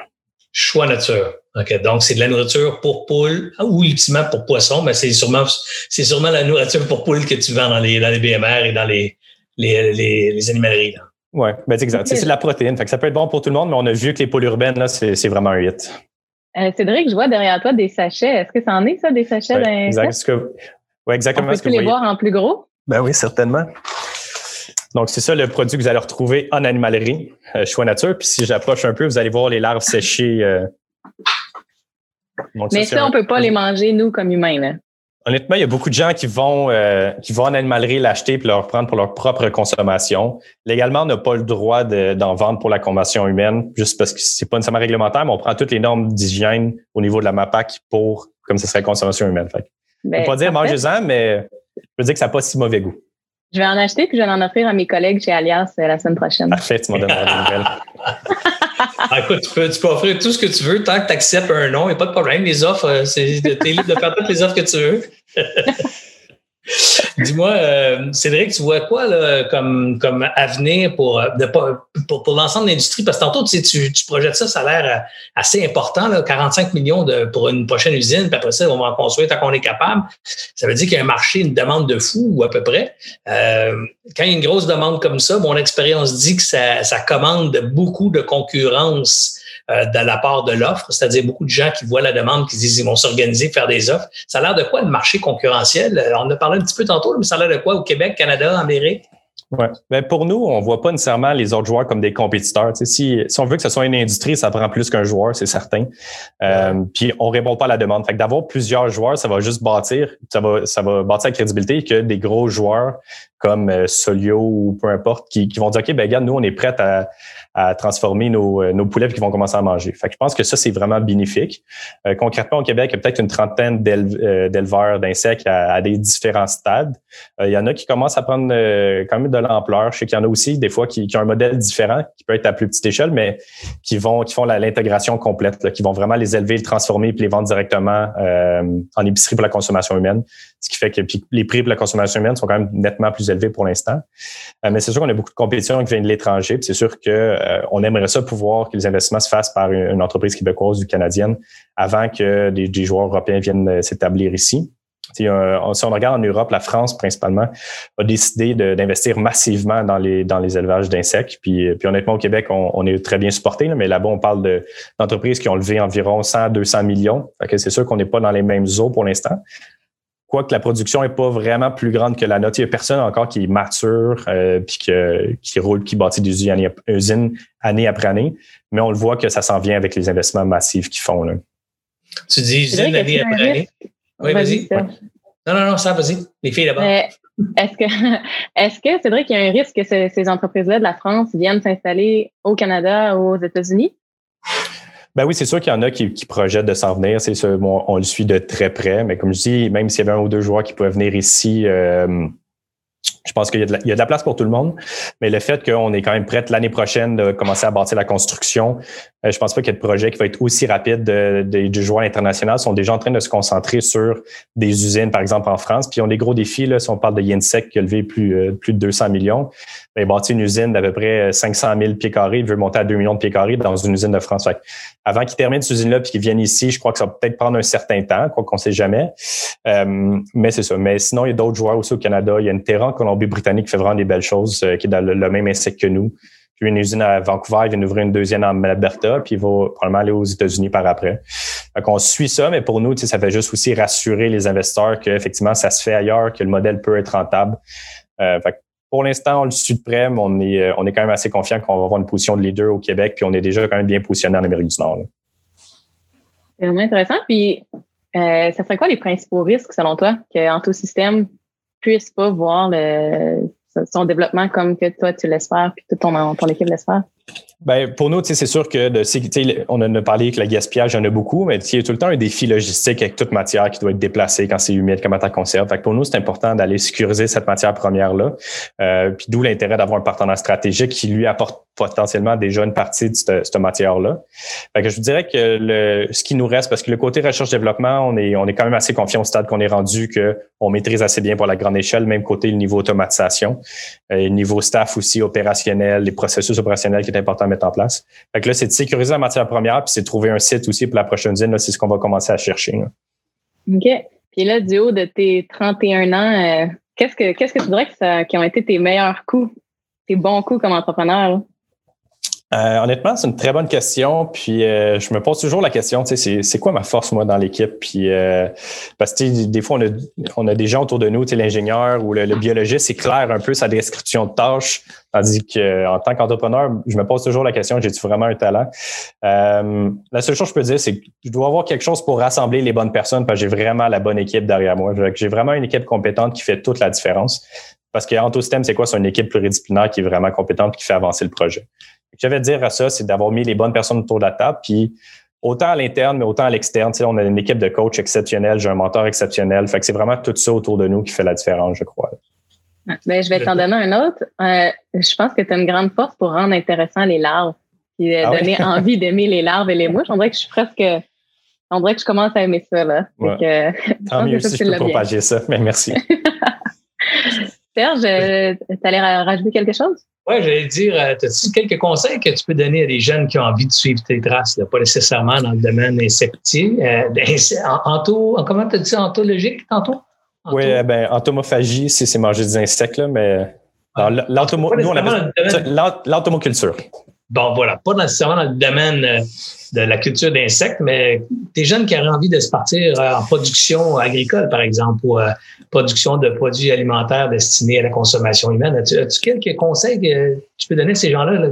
Choix Nature. OK. Donc, c'est de la nourriture pour poules ou ultimement pour poissons, mais c'est sûrement, c'est sûrement la nourriture pour poules que tu vends dans les, dans les BMR et dans les, les, les, animaleries. Là. Oui, ben, c'est exact. C'est de la protéine. Fait que ça peut être bon pour tout le monde, mais on a vu que les poules urbaines, là, c'est vraiment un hit. Euh, Cédric, je vois derrière toi des sachets. Est-ce que ça en est, ça, des sachets ouais, exact, que, ouais, exactement. On peut les voir en plus gros? Ben oui, certainement. Donc, c'est ça le produit que vous allez retrouver en animalerie, euh, choix nature. Puis si j'approche un peu, vous allez voir les larves séchées. Euh. Mais ça, on ne peut pas les manger, nous, comme humains. Là. Honnêtement, il y a beaucoup de gens qui vont euh, qui vont en animalerie l'acheter puis le reprendre pour leur propre consommation. Légalement, on n'a pas le droit d'en vendre pour la consommation humaine, juste parce que c'est pas nécessairement réglementaire, mais on prend toutes les normes d'hygiène au niveau de la MAPAC pour comme ce serait consommation humaine. Fait. Ben, peut pas dire mangez-en, mais je veux dire que ça n'a pas si mauvais goût. Je vais en acheter puis je vais en offrir à mes collègues chez Alias euh, la semaine prochaine. Parfait, tu m'as donné la nouvelle. ah, tu peux, offrir tout ce que tu veux tant que tu acceptes un nom, il n'y a pas de problème. Les offres, euh, c'est, es libre de faire toutes les offres que tu veux. Dis-moi, euh, Cédric, tu vois quoi là, comme, comme avenir pour, euh, pour, pour l'ensemble de l'industrie? Parce que tantôt, tu, sais, tu, tu projettes ça, ça a l'air euh, assez important, là, 45 millions de, pour une prochaine usine, puis après ça, on va en construire tant qu'on est capable. Ça veut dire qu'il y a un marché, une demande de fou, ou à peu près. Euh, quand il y a une grosse demande comme ça, mon expérience dit que ça, ça commande beaucoup de concurrence euh, de la part de l'offre, c'est-à-dire beaucoup de gens qui voient la demande, qui disent qu'ils vont s'organiser, faire des offres. Ça a l'air de quoi le marché concurrentiel? Euh, on en a parlé un petit peu tantôt, mais ça a l'air de quoi au Québec, Canada, Amérique? Ouais. Ben pour nous, on voit pas nécessairement les autres joueurs comme des compétiteurs. si, si on veut que ce soit une industrie, ça prend plus qu'un joueur, c'est certain. Euh, puis on répond pas à la demande. Fait que d'avoir plusieurs joueurs, ça va juste bâtir, ça va, ça va bâtir la crédibilité que des gros joueurs comme euh, Solio ou peu importe, qui, qui vont dire OK, ben regarde, nous, on est prêts à, à transformer nos, euh, nos poulets qui vont commencer à manger. Fait je pense que ça, c'est vraiment bénéfique. Euh, concrètement, au Québec, il y a peut-être une trentaine euh, d'éleveurs d'insectes à, des différents stades. il y en a qui commencent à prendre quand même de l'ampleur. Je sais qu'il y en a aussi des fois qui, qui, ont un modèle différent, qui peut être à plus petite échelle, mais qui vont qui font l'intégration complète, qui vont vraiment les élever, les transformer puis les vendre directement en épicerie pour la consommation humaine. Ce qui fait que les prix pour la consommation humaine sont quand même nettement plus élevés pour l'instant. mais c'est sûr qu'on a beaucoup de compétition qui vient de l'étranger. C'est sûr que euh, on aimerait ça pouvoir que les investissements se fassent par une, entreprise québécoise ou canadienne avant que des, joueurs européens viennent euh, s'établir ici. si on regarde en Europe, la France principalement a décidé d'investir massivement dans les, dans les élevages d'insectes. Puis, puis honnêtement, au Québec, on, est très bien supporté, mais là-bas, on parle d'entreprises qui ont levé environ 100, 200 millions. c'est sûr qu'on n'est pas dans les mêmes eaux pour l'instant. Quoique la production n'est pas vraiment plus grande que la nôtre. Il n'y a personne encore qui est mature euh, puis qui roule, qui bâtit des usines année après année. Mais on le voit que ça s'en vient avec les investissements massifs qu'ils font. Là. Tu dis usine année après année? Oui, vas-y. Non, non, non, ça, vas-y. Les filles d'abord. Est-ce que est-ce que c'est vrai qu'il y a un risque que ces, entreprises-là de la France viennent s'installer au Canada ou aux États-Unis? Ben oui, c'est sûr qu'il y en a qui, projettent de s'en venir. C'est on le suit de très près. Mais comme je dis, même s'il y avait un ou deux joueurs qui pouvaient venir ici, euh, je pense qu'il y, a de la place pour tout le monde, mais le fait qu'on est quand même prêt l'année prochaine de commencer à bâtir la construction, euh, je pense pas qu'il y ait de projet qui va être aussi rapide du joueur international. Ils sont déjà en train de se concentrer sur des usines, par exemple en France. Puis ils ont des gros défis. Là, si on parle de Yensec qui a levé plus, euh, plus de 200 millions, ben, bâtir une usine d'à peu près 500 000 pieds carrés, il veut monter à 2 millions de pieds carrés dans une usine de France. Avant qu'ils terminent cette usine-là puis qu'ils viennent ici, je crois que ça va peut-être prendre un certain temps, quoi qu'on sait jamais. Euh, mais c'est ça. Mais sinon, il y a d'autres joueurs aussi au Canada. Il y a une Terran Colombie-Britannique fait vraiment des belles choses, qui est dans le, même insecte que nous. Puis une usine à Vancouver, il vient d'ouvrir une deuxième en Alberta, puis il va probablement aller aux États-Unis par après. Donc on suit ça, mais pour nous, ça fait juste aussi rassurer les investisseurs qu'effectivement, ça se fait ailleurs, que le modèle peut être rentable. Euh, pour l'instant, on le suit de près, mais on est, euh, on est quand même assez confiant qu'on va avoir une position de leader au Québec, puis on est déjà quand même bien positionné en Amérique du Nord. C'est vraiment intéressant. Puis, euh, ça serait quoi les principaux risques, selon toi, qu'Anto System puisse pas voir le, son développement comme que toi, tu l'espères, puis toute ton, ton équipe l'espère? Ben, pour nous, c'est sûr que de, on en a parlé que le gaspillage, il y en a beaucoup, mais il y a tout le temps un défi logistique avec toute matière qui doit être déplacée quand c'est humide, comment tu conserve. Fait pour nous, c'est important d'aller sécuriser cette matière première-là. Euh, puis d'où l'intérêt d'avoir un partenaire stratégique qui lui apporte potentiellement déjà une partie de cette, matière-là. Que je vous dirais que le, ce qui nous reste, parce que le côté recherche-développement, on est, on est quand même assez confiant au stade qu'on est rendu, qu'on maîtrise assez bien pour la grande échelle, même côté le niveau automatisation, le niveau staff aussi opérationnel, les processus opérationnels qui est important mettre en place. Fait que là, c'est de sécuriser la matière première, puis c'est de trouver un site aussi pour la prochaine usine. C'est ce qu'on va commencer à chercher. OK. Puis là, du haut de tes 31 ans, euh, qu'est-ce que que tu dirais qui ont été tes meilleurs coups, tes bons coups comme entrepreneur? Euh, honnêtement, c'est une très bonne question. Puis euh, je me pose toujours la question, tu sais, c'est quoi ma force moi dans l'équipe? Puis euh, parce que des fois on a, on a des gens autour de nous, tu sais, l'ingénieur ou le, biologiste, c'est clair un peu sa description de tâche, tandis qu'en tant qu'entrepreneur, je me pose toujours la question, j'ai-tu vraiment un talent? La seule chose que je peux dire, c'est que je dois avoir quelque chose pour rassembler les bonnes personnes, parce que j'ai vraiment la bonne équipe derrière moi. J'ai vraiment une équipe compétente qui fait toute la différence. Parce qu'Antosystem, c'est quoi? C'est une équipe pluridisciplinaire qui est vraiment compétente, qui fait avancer le projet que j'avais à dire à ça, c'est d'avoir mis les bonnes personnes autour de la table, puis autant à l'interne, mais autant à l'externe. Tu sais, on a une équipe de coach exceptionnelle, j'ai un mentor exceptionnel. Fait que c'est vraiment tout ça autour de nous qui fait la différence, je crois. Ben, je vais t'en donner un autre. Euh, je pense que tu as une grande force pour rendre intéressant les larves et euh, ah donner envie d'aimer les larves et les mouches. On dirait que je suis presque. On dirait que je commence à aimer ça. Là. Tant mieux si je peux propager ça, mais merci. Serge, tu allais rajouter quelque chose? Oui, j'allais dire, euh, as-tu quelques conseils que tu peux donner à des jeunes qui ont envie de suivre tes traces, pas nécessairement dans le domaine insectier, euh, en, comment tu as dit entologique tantôt? Oui, eh ben, entomophagie, c'est manger des insectes, là, mais ah. l'entomoculture. Bon, voilà, pas nécessairement dans le domaine euh, de la culture d'insectes, mais des jeunes qui auraient envie de se partir euh, en production agricole, par exemple, ou euh, production de produits alimentaires destinés à la consommation humaine. As-tu, quelques conseils que tu peux donner à ces gens-là?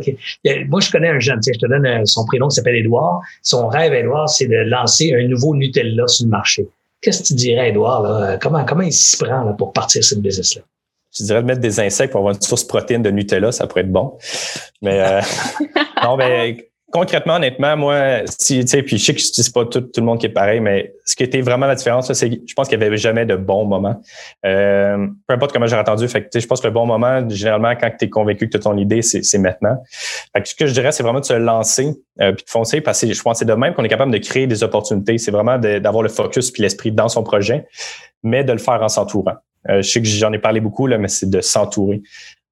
Moi, je connais un jeune, je te donne son prénom qui s'appelle Édouard. Son rêve, Édouard, c'est de lancer un nouveau Nutella sur le marché. Qu'est-ce que tu dirais, Édouard? Comment, comment il s'y prend pour partir cette business-là? Je dirais de mettre des insectes pour avoir une source protéine de Nutella, ça pourrait être bon. Mais euh, non, mais concrètement, honnêtement, moi, si, tu sais, puis je sais que c'est pas tout, tout, le monde qui est pareil, mais ce qui était vraiment la différence, c'est que je pense qu'il n'y avait jamais de bon moment. Euh, peu importe comment j'ai entendu, fait que, je pense que le bon moment, généralement, quand tu es convaincu que tu as ton idée, c'est maintenant. Fait que ce que je dirais, c'est vraiment de se lancer euh, puis de foncer, parce que je pense que c'est de même qu'on est capable de créer des opportunités. C'est vraiment d'avoir le focus puis l'esprit dans son projet, mais de le faire en s'entourant. Euh, je sais que j'en ai parlé beaucoup, là, mais c'est de s'entourer.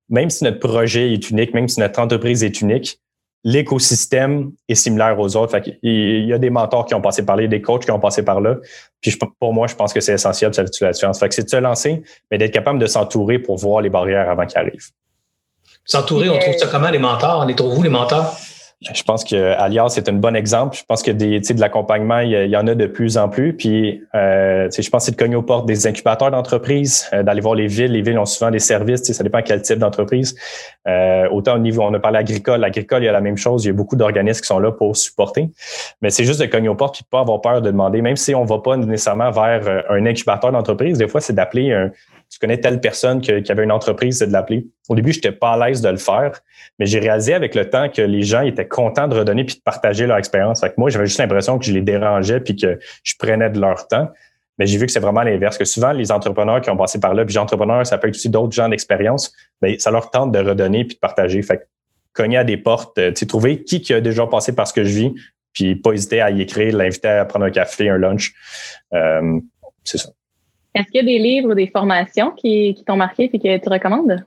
Même si notre projet est unique, même si notre entreprise est unique, l'écosystème est similaire aux autres. Fait il y a des mentors qui ont passé par là, des coachs qui ont passé par là. Puis pour moi, je pense que c'est essentiel, ça fait la différence. Fait que c'est de se lancer, mais d'être capable de s'entourer pour voir les barrières avant qu'ils arrivent. S'entourer, on trouve ça comment les mentors? On les trouve vous les mentors? Je pense que Alias c'est un bon exemple. Je pense que des, de l'accompagnement, il, y en a de plus en plus. Puis, euh, je pense que c'est de cogner aux portes des incubateurs d'entreprise, euh, d'aller voir les villes. Les villes ont souvent des services. Ça dépend quel type d'entreprise. Euh, autant au niveau, on a parlé agricole. L'agricole, il y a la même chose. Il y a beaucoup d'organismes qui sont là pour supporter. Mais c'est juste de cogner aux portes puis pas avoir peur de demander, même si on va pas nécessairement vers euh, un incubateur d'entreprise. Des fois, c'est d'appeler un, tu connais telle personne qui avait une entreprise, c'est de l'appeler. Au début, je n'étais pas à l'aise de le faire, mais j'ai réalisé avec le temps que les gens étaient contents de redonner puis de partager leur expérience. Fait moi, j'avais juste l'impression que je les dérangeais puis que je prenais de leur temps. Mais j'ai vu que c'est vraiment l'inverse, que souvent, les entrepreneurs qui ont passé par là, puis entrepreneurs, ça peut être aussi d'autres gens d'expérience, mais ça leur tente de redonner puis de partager. Fait que cogner à des portes, euh, trouver qui, qui a déjà passé par ce que je vis, puis pas hésiter à y écrire, l'inviter à prendre un café, un lunch. Euh, c'est ça. Est-ce qu'il y a des livres ou des formations qui, qui t'ont marqué et que tu recommandes?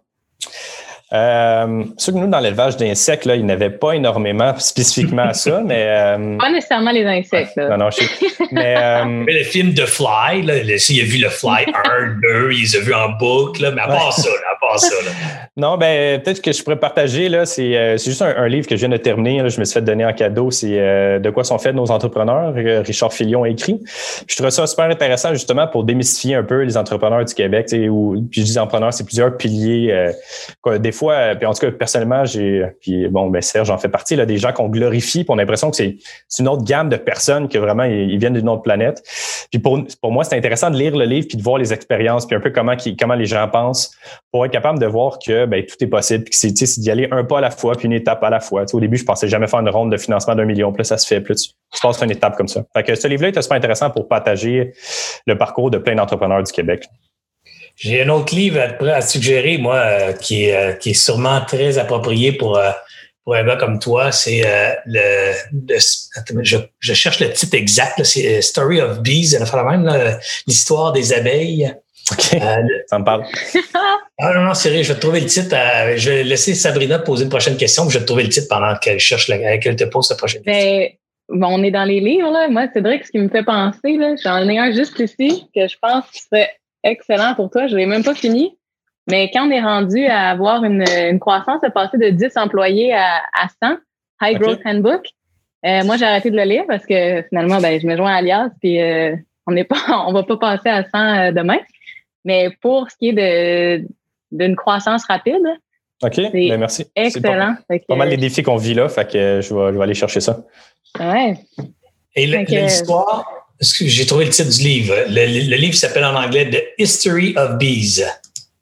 Euh, que nous, dans l'élevage d'insectes, là, il n'y avait pas énormément spécifiquement à ça, mais. Euh, pas nécessairement les insectes. Là. Non, non, je sais. Mais, euh, mais, le film The Fly, là, il a vu le Fly 1, 2, il les a vus en boucle, là, mais à part ça, là, à part ça. Là. Non, ben peut-être que je pourrais partager, là, c'est, euh, c'est juste un, livre que je viens de terminer, là, je me suis fait donner en cadeau, c'est euh, De quoi sont faits nos entrepreneurs, Richard Filion a écrit. Je trouve ça super intéressant justement pour démystifier un peu les entrepreneurs du Québec, où, puis je dis entrepreneurs, c'est plusieurs piliers. Quoi, des fois, puis en tout cas, personnellement, j'ai, puis bon, ben Serge en fait partie, là, des gens qu'on glorifie, puis on a l'impression que c'est, une autre gamme de personnes que vraiment ils, viennent d'une autre planète. Puis pour, pour moi, c'est intéressant de lire le livre puis de voir les expériences, puis un peu comment, comment les gens pensent, pour être capable de voir que ben, tout est possible, puis que c'est, d'y aller un pas à la fois, puis une étape à la fois. au début, je pensais jamais faire une ronde de financement d'un million, plus ça se fait, plus tu, passes une étape comme ça. Fait que ce livre-là est super intéressant pour partager le parcours de plein d'entrepreneurs du Québec. J'ai un autre livre à, suggérer, moi, euh, qui, est, euh, qui est sûrement très approprié pour, euh, pour un gars comme toi. C'est le, je, je, cherche le titre exact. C'est Story of Bees, l'histoire des abeilles. OK. ça me parle. ah non, non, sérieux, je vais te trouver le titre. je vais laisser Sabrina poser une prochaine question, je vais te trouver le titre pendant qu'elle cherche, qu'elle te pose sa prochaine question. Bon, on est dans les livres, là. Moi, Cédric, ce qui me fait penser, là, j'en ai un juste ici que je pense qu'il serait excellent pour toi. Je l'ai même pas fini. Mais quand on est rendu à avoir une, une croissance, à passer de 10 employés à, à 100, High Growth Handbook, euh, moi, j'ai arrêté de le lire parce que finalement, ben, je me joins à Alias, puis euh, on n'est pas, on va pas passer à 100 euh, demain. Mais pour ce qui est de d'une croissance rapide, OK, ben merci. Excellent. Pas, pas, mal les défis qu'on vit là, fait que je vais, je vais aller chercher ça. Ouais. Et l'histoire, j'ai trouvé le titre du livre? Le, livre s'appelle en anglais The History of Bees.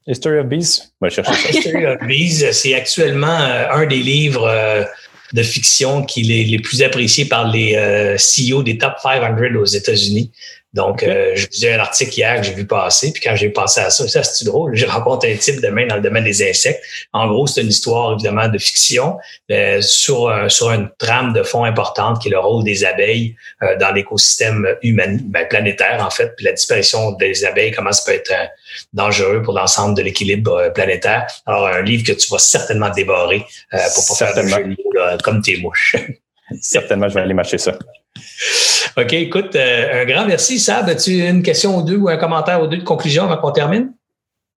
History of Bees? On va chercher ça. History of Bees, c'est actuellement euh, un des livres euh, de fiction qui est les plus appréciés par les euh, CEO des top 500 aux États-Unis. Donc, euh, je disais un article hier que j'ai vu passer, puis quand j'ai pensé à ça, ça c'est drôle? J'ai rencontré un type demain dans le domaine des insectes. En gros, c'est une histoire évidemment de fiction euh, sur sur une trame de fond importante qui est le rôle des abeilles euh, dans l'écosystème humain, ben, planétaire en fait, puis la disparition des abeilles, comment ça peut être dangereux pour l'ensemble de l'équilibre planétaire. Alors, un livre que tu vas certainement dévorer pour pas faire de jeu comme tes mouches. certainement, je vais aller marcher ça. OK, écoute, euh, un grand merci, Sab. As-tu une question ou deux ou un commentaire ou deux de conclusion avant qu'on termine?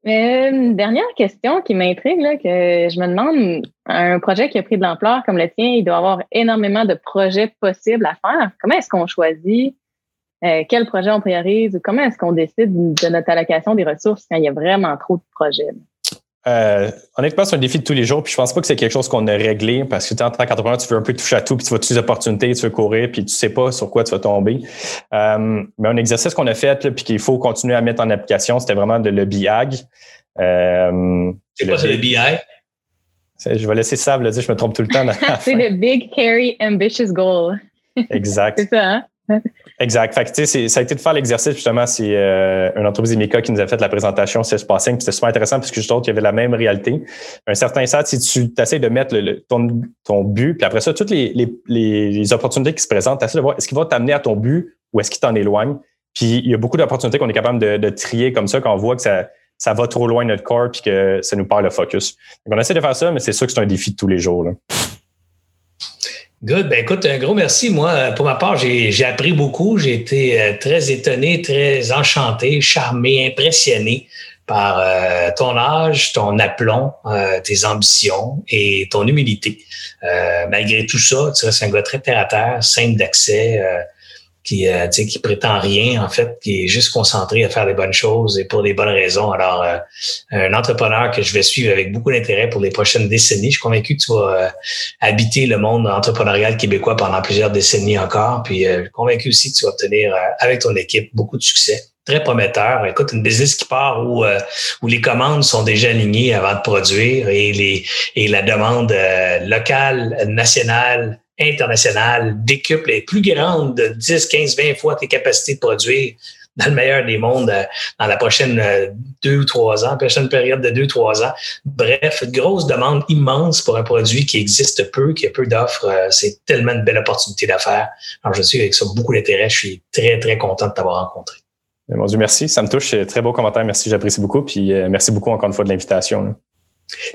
Euh, une dernière question qui m'intrigue, que je me demande, un projet qui a pris de l'ampleur comme le tien, il doit avoir énormément de projets possibles à faire. Comment est-ce qu'on choisit euh, quel projet on priorise ou comment est-ce qu'on décide de notre allocation des ressources quand il y a vraiment trop de projets? Euh, honnêtement, c'est un défi de tous les jours. Puis je pense pas que c'est quelque chose qu'on a réglé parce que en tant qu'entrepreneur, tu veux un peu toucher à tout, puis tu vas toutes les opportunités, tu veux courir, puis tu sais pas sur quoi tu vas tomber. Euh, mais un exercice qu'on a fait, puis qu'il faut continuer à mettre en application, c'était vraiment de le BIAG. Euh, c'est quoi, c'est le BI? Je vais laisser Sable le dire, je me trompe tout le temps. c'est le Big, Carry, Ambitious Goal. exact. c'est ça, hein? Exact. Fait que, ça a été de faire l'exercice, justement, c'est euh, une entreprise Emeka qui nous a fait la présentation c'est Passing, c'était super intéressant parce que trouve qu'il y avait la même réalité. Un certain stade, si tu essaies de mettre le, ton, ton, but, puis après ça, toutes les, les, les opportunités qui se présentent, tu de voir est-ce qu'il va t'amener à ton but ou est-ce qu'il t'en éloigne? Puis il y a beaucoup d'opportunités qu'on est capable de, de, trier comme ça quand on voit que ça, ça va trop loin de notre corps puis que ça nous perd le focus. Donc, on essaie de faire ça, mais c'est sûr que c'est un défi de tous les jours. Là. Good. Ben écoute, un gros merci. Moi, pour ma part, j'ai appris beaucoup. J'ai été euh, très étonné, très enchanté, charmé, impressionné par euh, ton âge, ton aplomb, euh, tes ambitions et ton humilité. malgré tout ça, tu restes un gars très terre à terre, simple d'accès, qui, euh, qui prétend rien, en fait, qui est juste concentré à faire les bonnes choses et pour des bonnes raisons. Alors, euh, un entrepreneur que je vais suivre avec beaucoup d'intérêt pour les prochaines décennies. Je suis convaincu que tu vas euh, habiter le monde entrepreneurial québécois pendant plusieurs décennies encore. Puis, euh, convaincu aussi que tu vas obtenir avec ton équipe beaucoup de succès très prometteur. Écoute, une business qui part où, où les commandes sont déjà alignées avant de produire et, les, et la demande locale, nationale, internationale décuple est plus grande de 10, 15, 20 fois tes capacités de produire dans le meilleur des mondes euh, dans la prochaine euh, deux ou trois ans, prochaine période de deux, trois ans. Bref, une grosse demande immense pour un produit qui existe peu, qui a peu d'offres. Euh, c'est tellement une belle opportunité d'affaires. Alors, je suis avec ça beaucoup d'intérêt. Je suis très, très content de t'avoir rencontré. Mon Dieu, merci. Ça me touche. Très beau commentaire. Merci. J'apprécie beaucoup. Puis merci beaucoup encore une fois de l'invitation.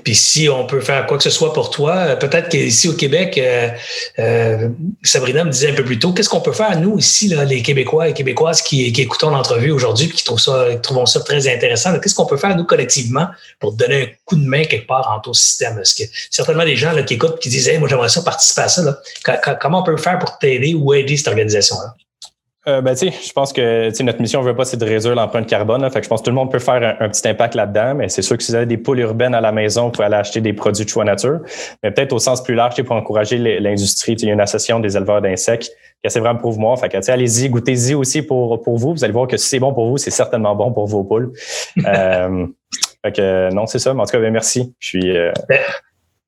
Puis si on peut faire quoi que ce soit pour toi, euh, peut-être qu'ici au Québec, euh, euh, Sabrina me disait un peu plus tôt, qu'est-ce qu'on peut faire, nous, ici, là, les Québécois et Québécoises qui, qui écoutons l'entrevue aujourd'hui et qui trouvent ça, trouvent ça très intéressant, qu'est-ce qu'on peut faire, nous, collectivement, pour donner un coup de main quelque part en ton système? Parce que certainement des gens là, qui écoutent qui disent moi j'aimerais ça participer à ça. Là. Comment on peut faire pour t'aider ou aider cette organisation-là? Euh, ben, je pense que notre mission, ne veut pas, c'est de réduire l'empreinte carbone. fait que je pense que tout le monde peut faire un, petit impact là-dedans, mais c'est sûr que si vous avez des poules urbaines à la maison, vous pouvez aller acheter des produits de choix nature. Mais peut-être au sens plus large, pour encourager l'industrie. Il y a une association des éleveurs d'insectes qui essaie vraiment pour moi. Fait que, allez-y, goûtez-y aussi pour, pour vous. Vous allez voir que si c'est bon pour vous, c'est certainement bon pour vos poules. euh, fait que, non, c'est ça. Mais en tout cas, ben, merci. Je suis, euh, ben,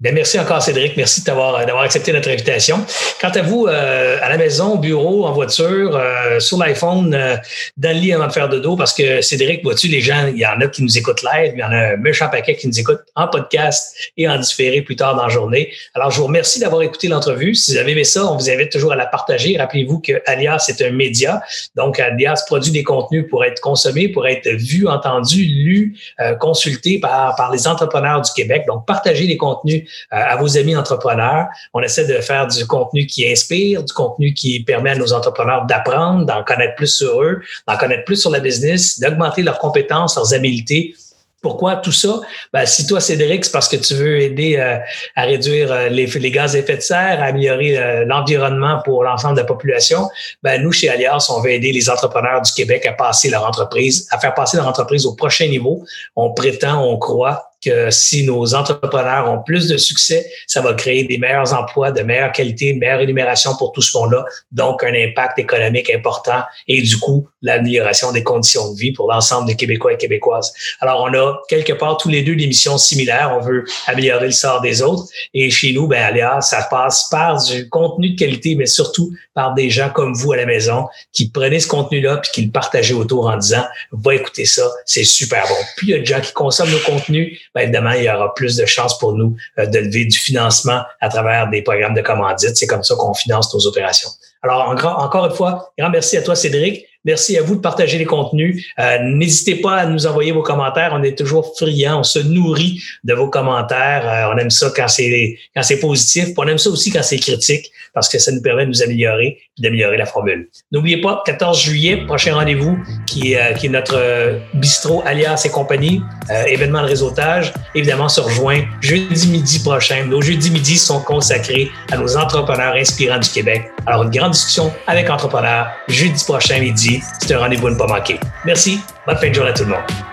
Bien, merci encore, Cédric. Merci d'avoir, d'avoir accepté notre invitation. Quant à vous, euh, à la maison, au bureau, en voiture, euh, sur l'iPhone, euh, dans le lit avant de faire de dos, parce que Cédric, vois-tu, les gens, il y en a qui nous écoutent live, il y en a un méchant paquet qui nous écoute en podcast et en différé plus tard dans la journée. Alors, je vous remercie d'avoir écouté l'entrevue. Si vous avez aimé ça, on vous invite toujours à la partager. Rappelez-vous que Alias est un média. Donc, Alias produit des contenus pour être consommés, pour être vus, entendus, lus, consultés par, par les entrepreneurs du Québec. Donc, partagez les contenus euh, à vos amis entrepreneurs. On essaie de faire du contenu qui inspire, du contenu qui permet à nos entrepreneurs d'apprendre, d'en connaître plus sur eux, d'en connaître plus sur la business, d'augmenter leurs compétences, leurs habiletés pourquoi tout ça? Ben, si toi, Cédric, c'est parce que tu veux aider euh, à réduire euh, les, gaz à effet de serre, à améliorer l'environnement pour l'ensemble de la population, ben, nous, chez Alias, on veut aider les entrepreneurs du Québec à passer leur entreprise, à faire passer leur entreprise au prochain niveau. On prétend, on croit que si nos entrepreneurs ont plus de succès, ça va créer des meilleurs emplois, de meilleure qualité, une meilleure rémunération pour tout ce qu'on a, donc un impact économique important et du coup, l'amélioration des conditions de vie pour l'ensemble des Québécois et Québécoises. Alors, on a quelque part tous les deux des missions similaires. On veut améliorer le sort des autres et chez nous, ben, Aléa, ça passe par du contenu de qualité, mais surtout par des gens comme vous à la maison qui prenaient ce contenu-là puis qui le partageaient autour en disant, va écouter ça, c'est super bon. Puis, il y a des gens qui consomment nos contenus ben, évidemment, il y aura plus de chances pour nous euh, de lever du financement à travers des programmes de commandite. C'est comme ça qu'on finance nos opérations. Alors, encore une fois, grand merci à toi, Cédric. Merci à vous de partager les contenus. Euh, n'hésitez pas à nous envoyer vos commentaires. On est toujours friands. On se nourrit de vos commentaires. Euh, on aime ça quand c'est quand c'est positif. on aime ça aussi quand c'est critique parce que ça nous permet de nous améliorer et d'améliorer la formule. N'oubliez pas, 14 juillet, prochain rendez-vous qui, est, qui est notre bistrot alias et compagnie, événement de réseautage. Évidemment, se rejoint jeudi midi prochain. Nos jeudis midi sont consacrés à nos entrepreneurs inspirants du Québec. Alors, une grande discussion avec entrepreneurs jeudi prochain midi. C'est un rendez-vous à ne pas manquer. Merci. Bonne fin de journée à tout le monde.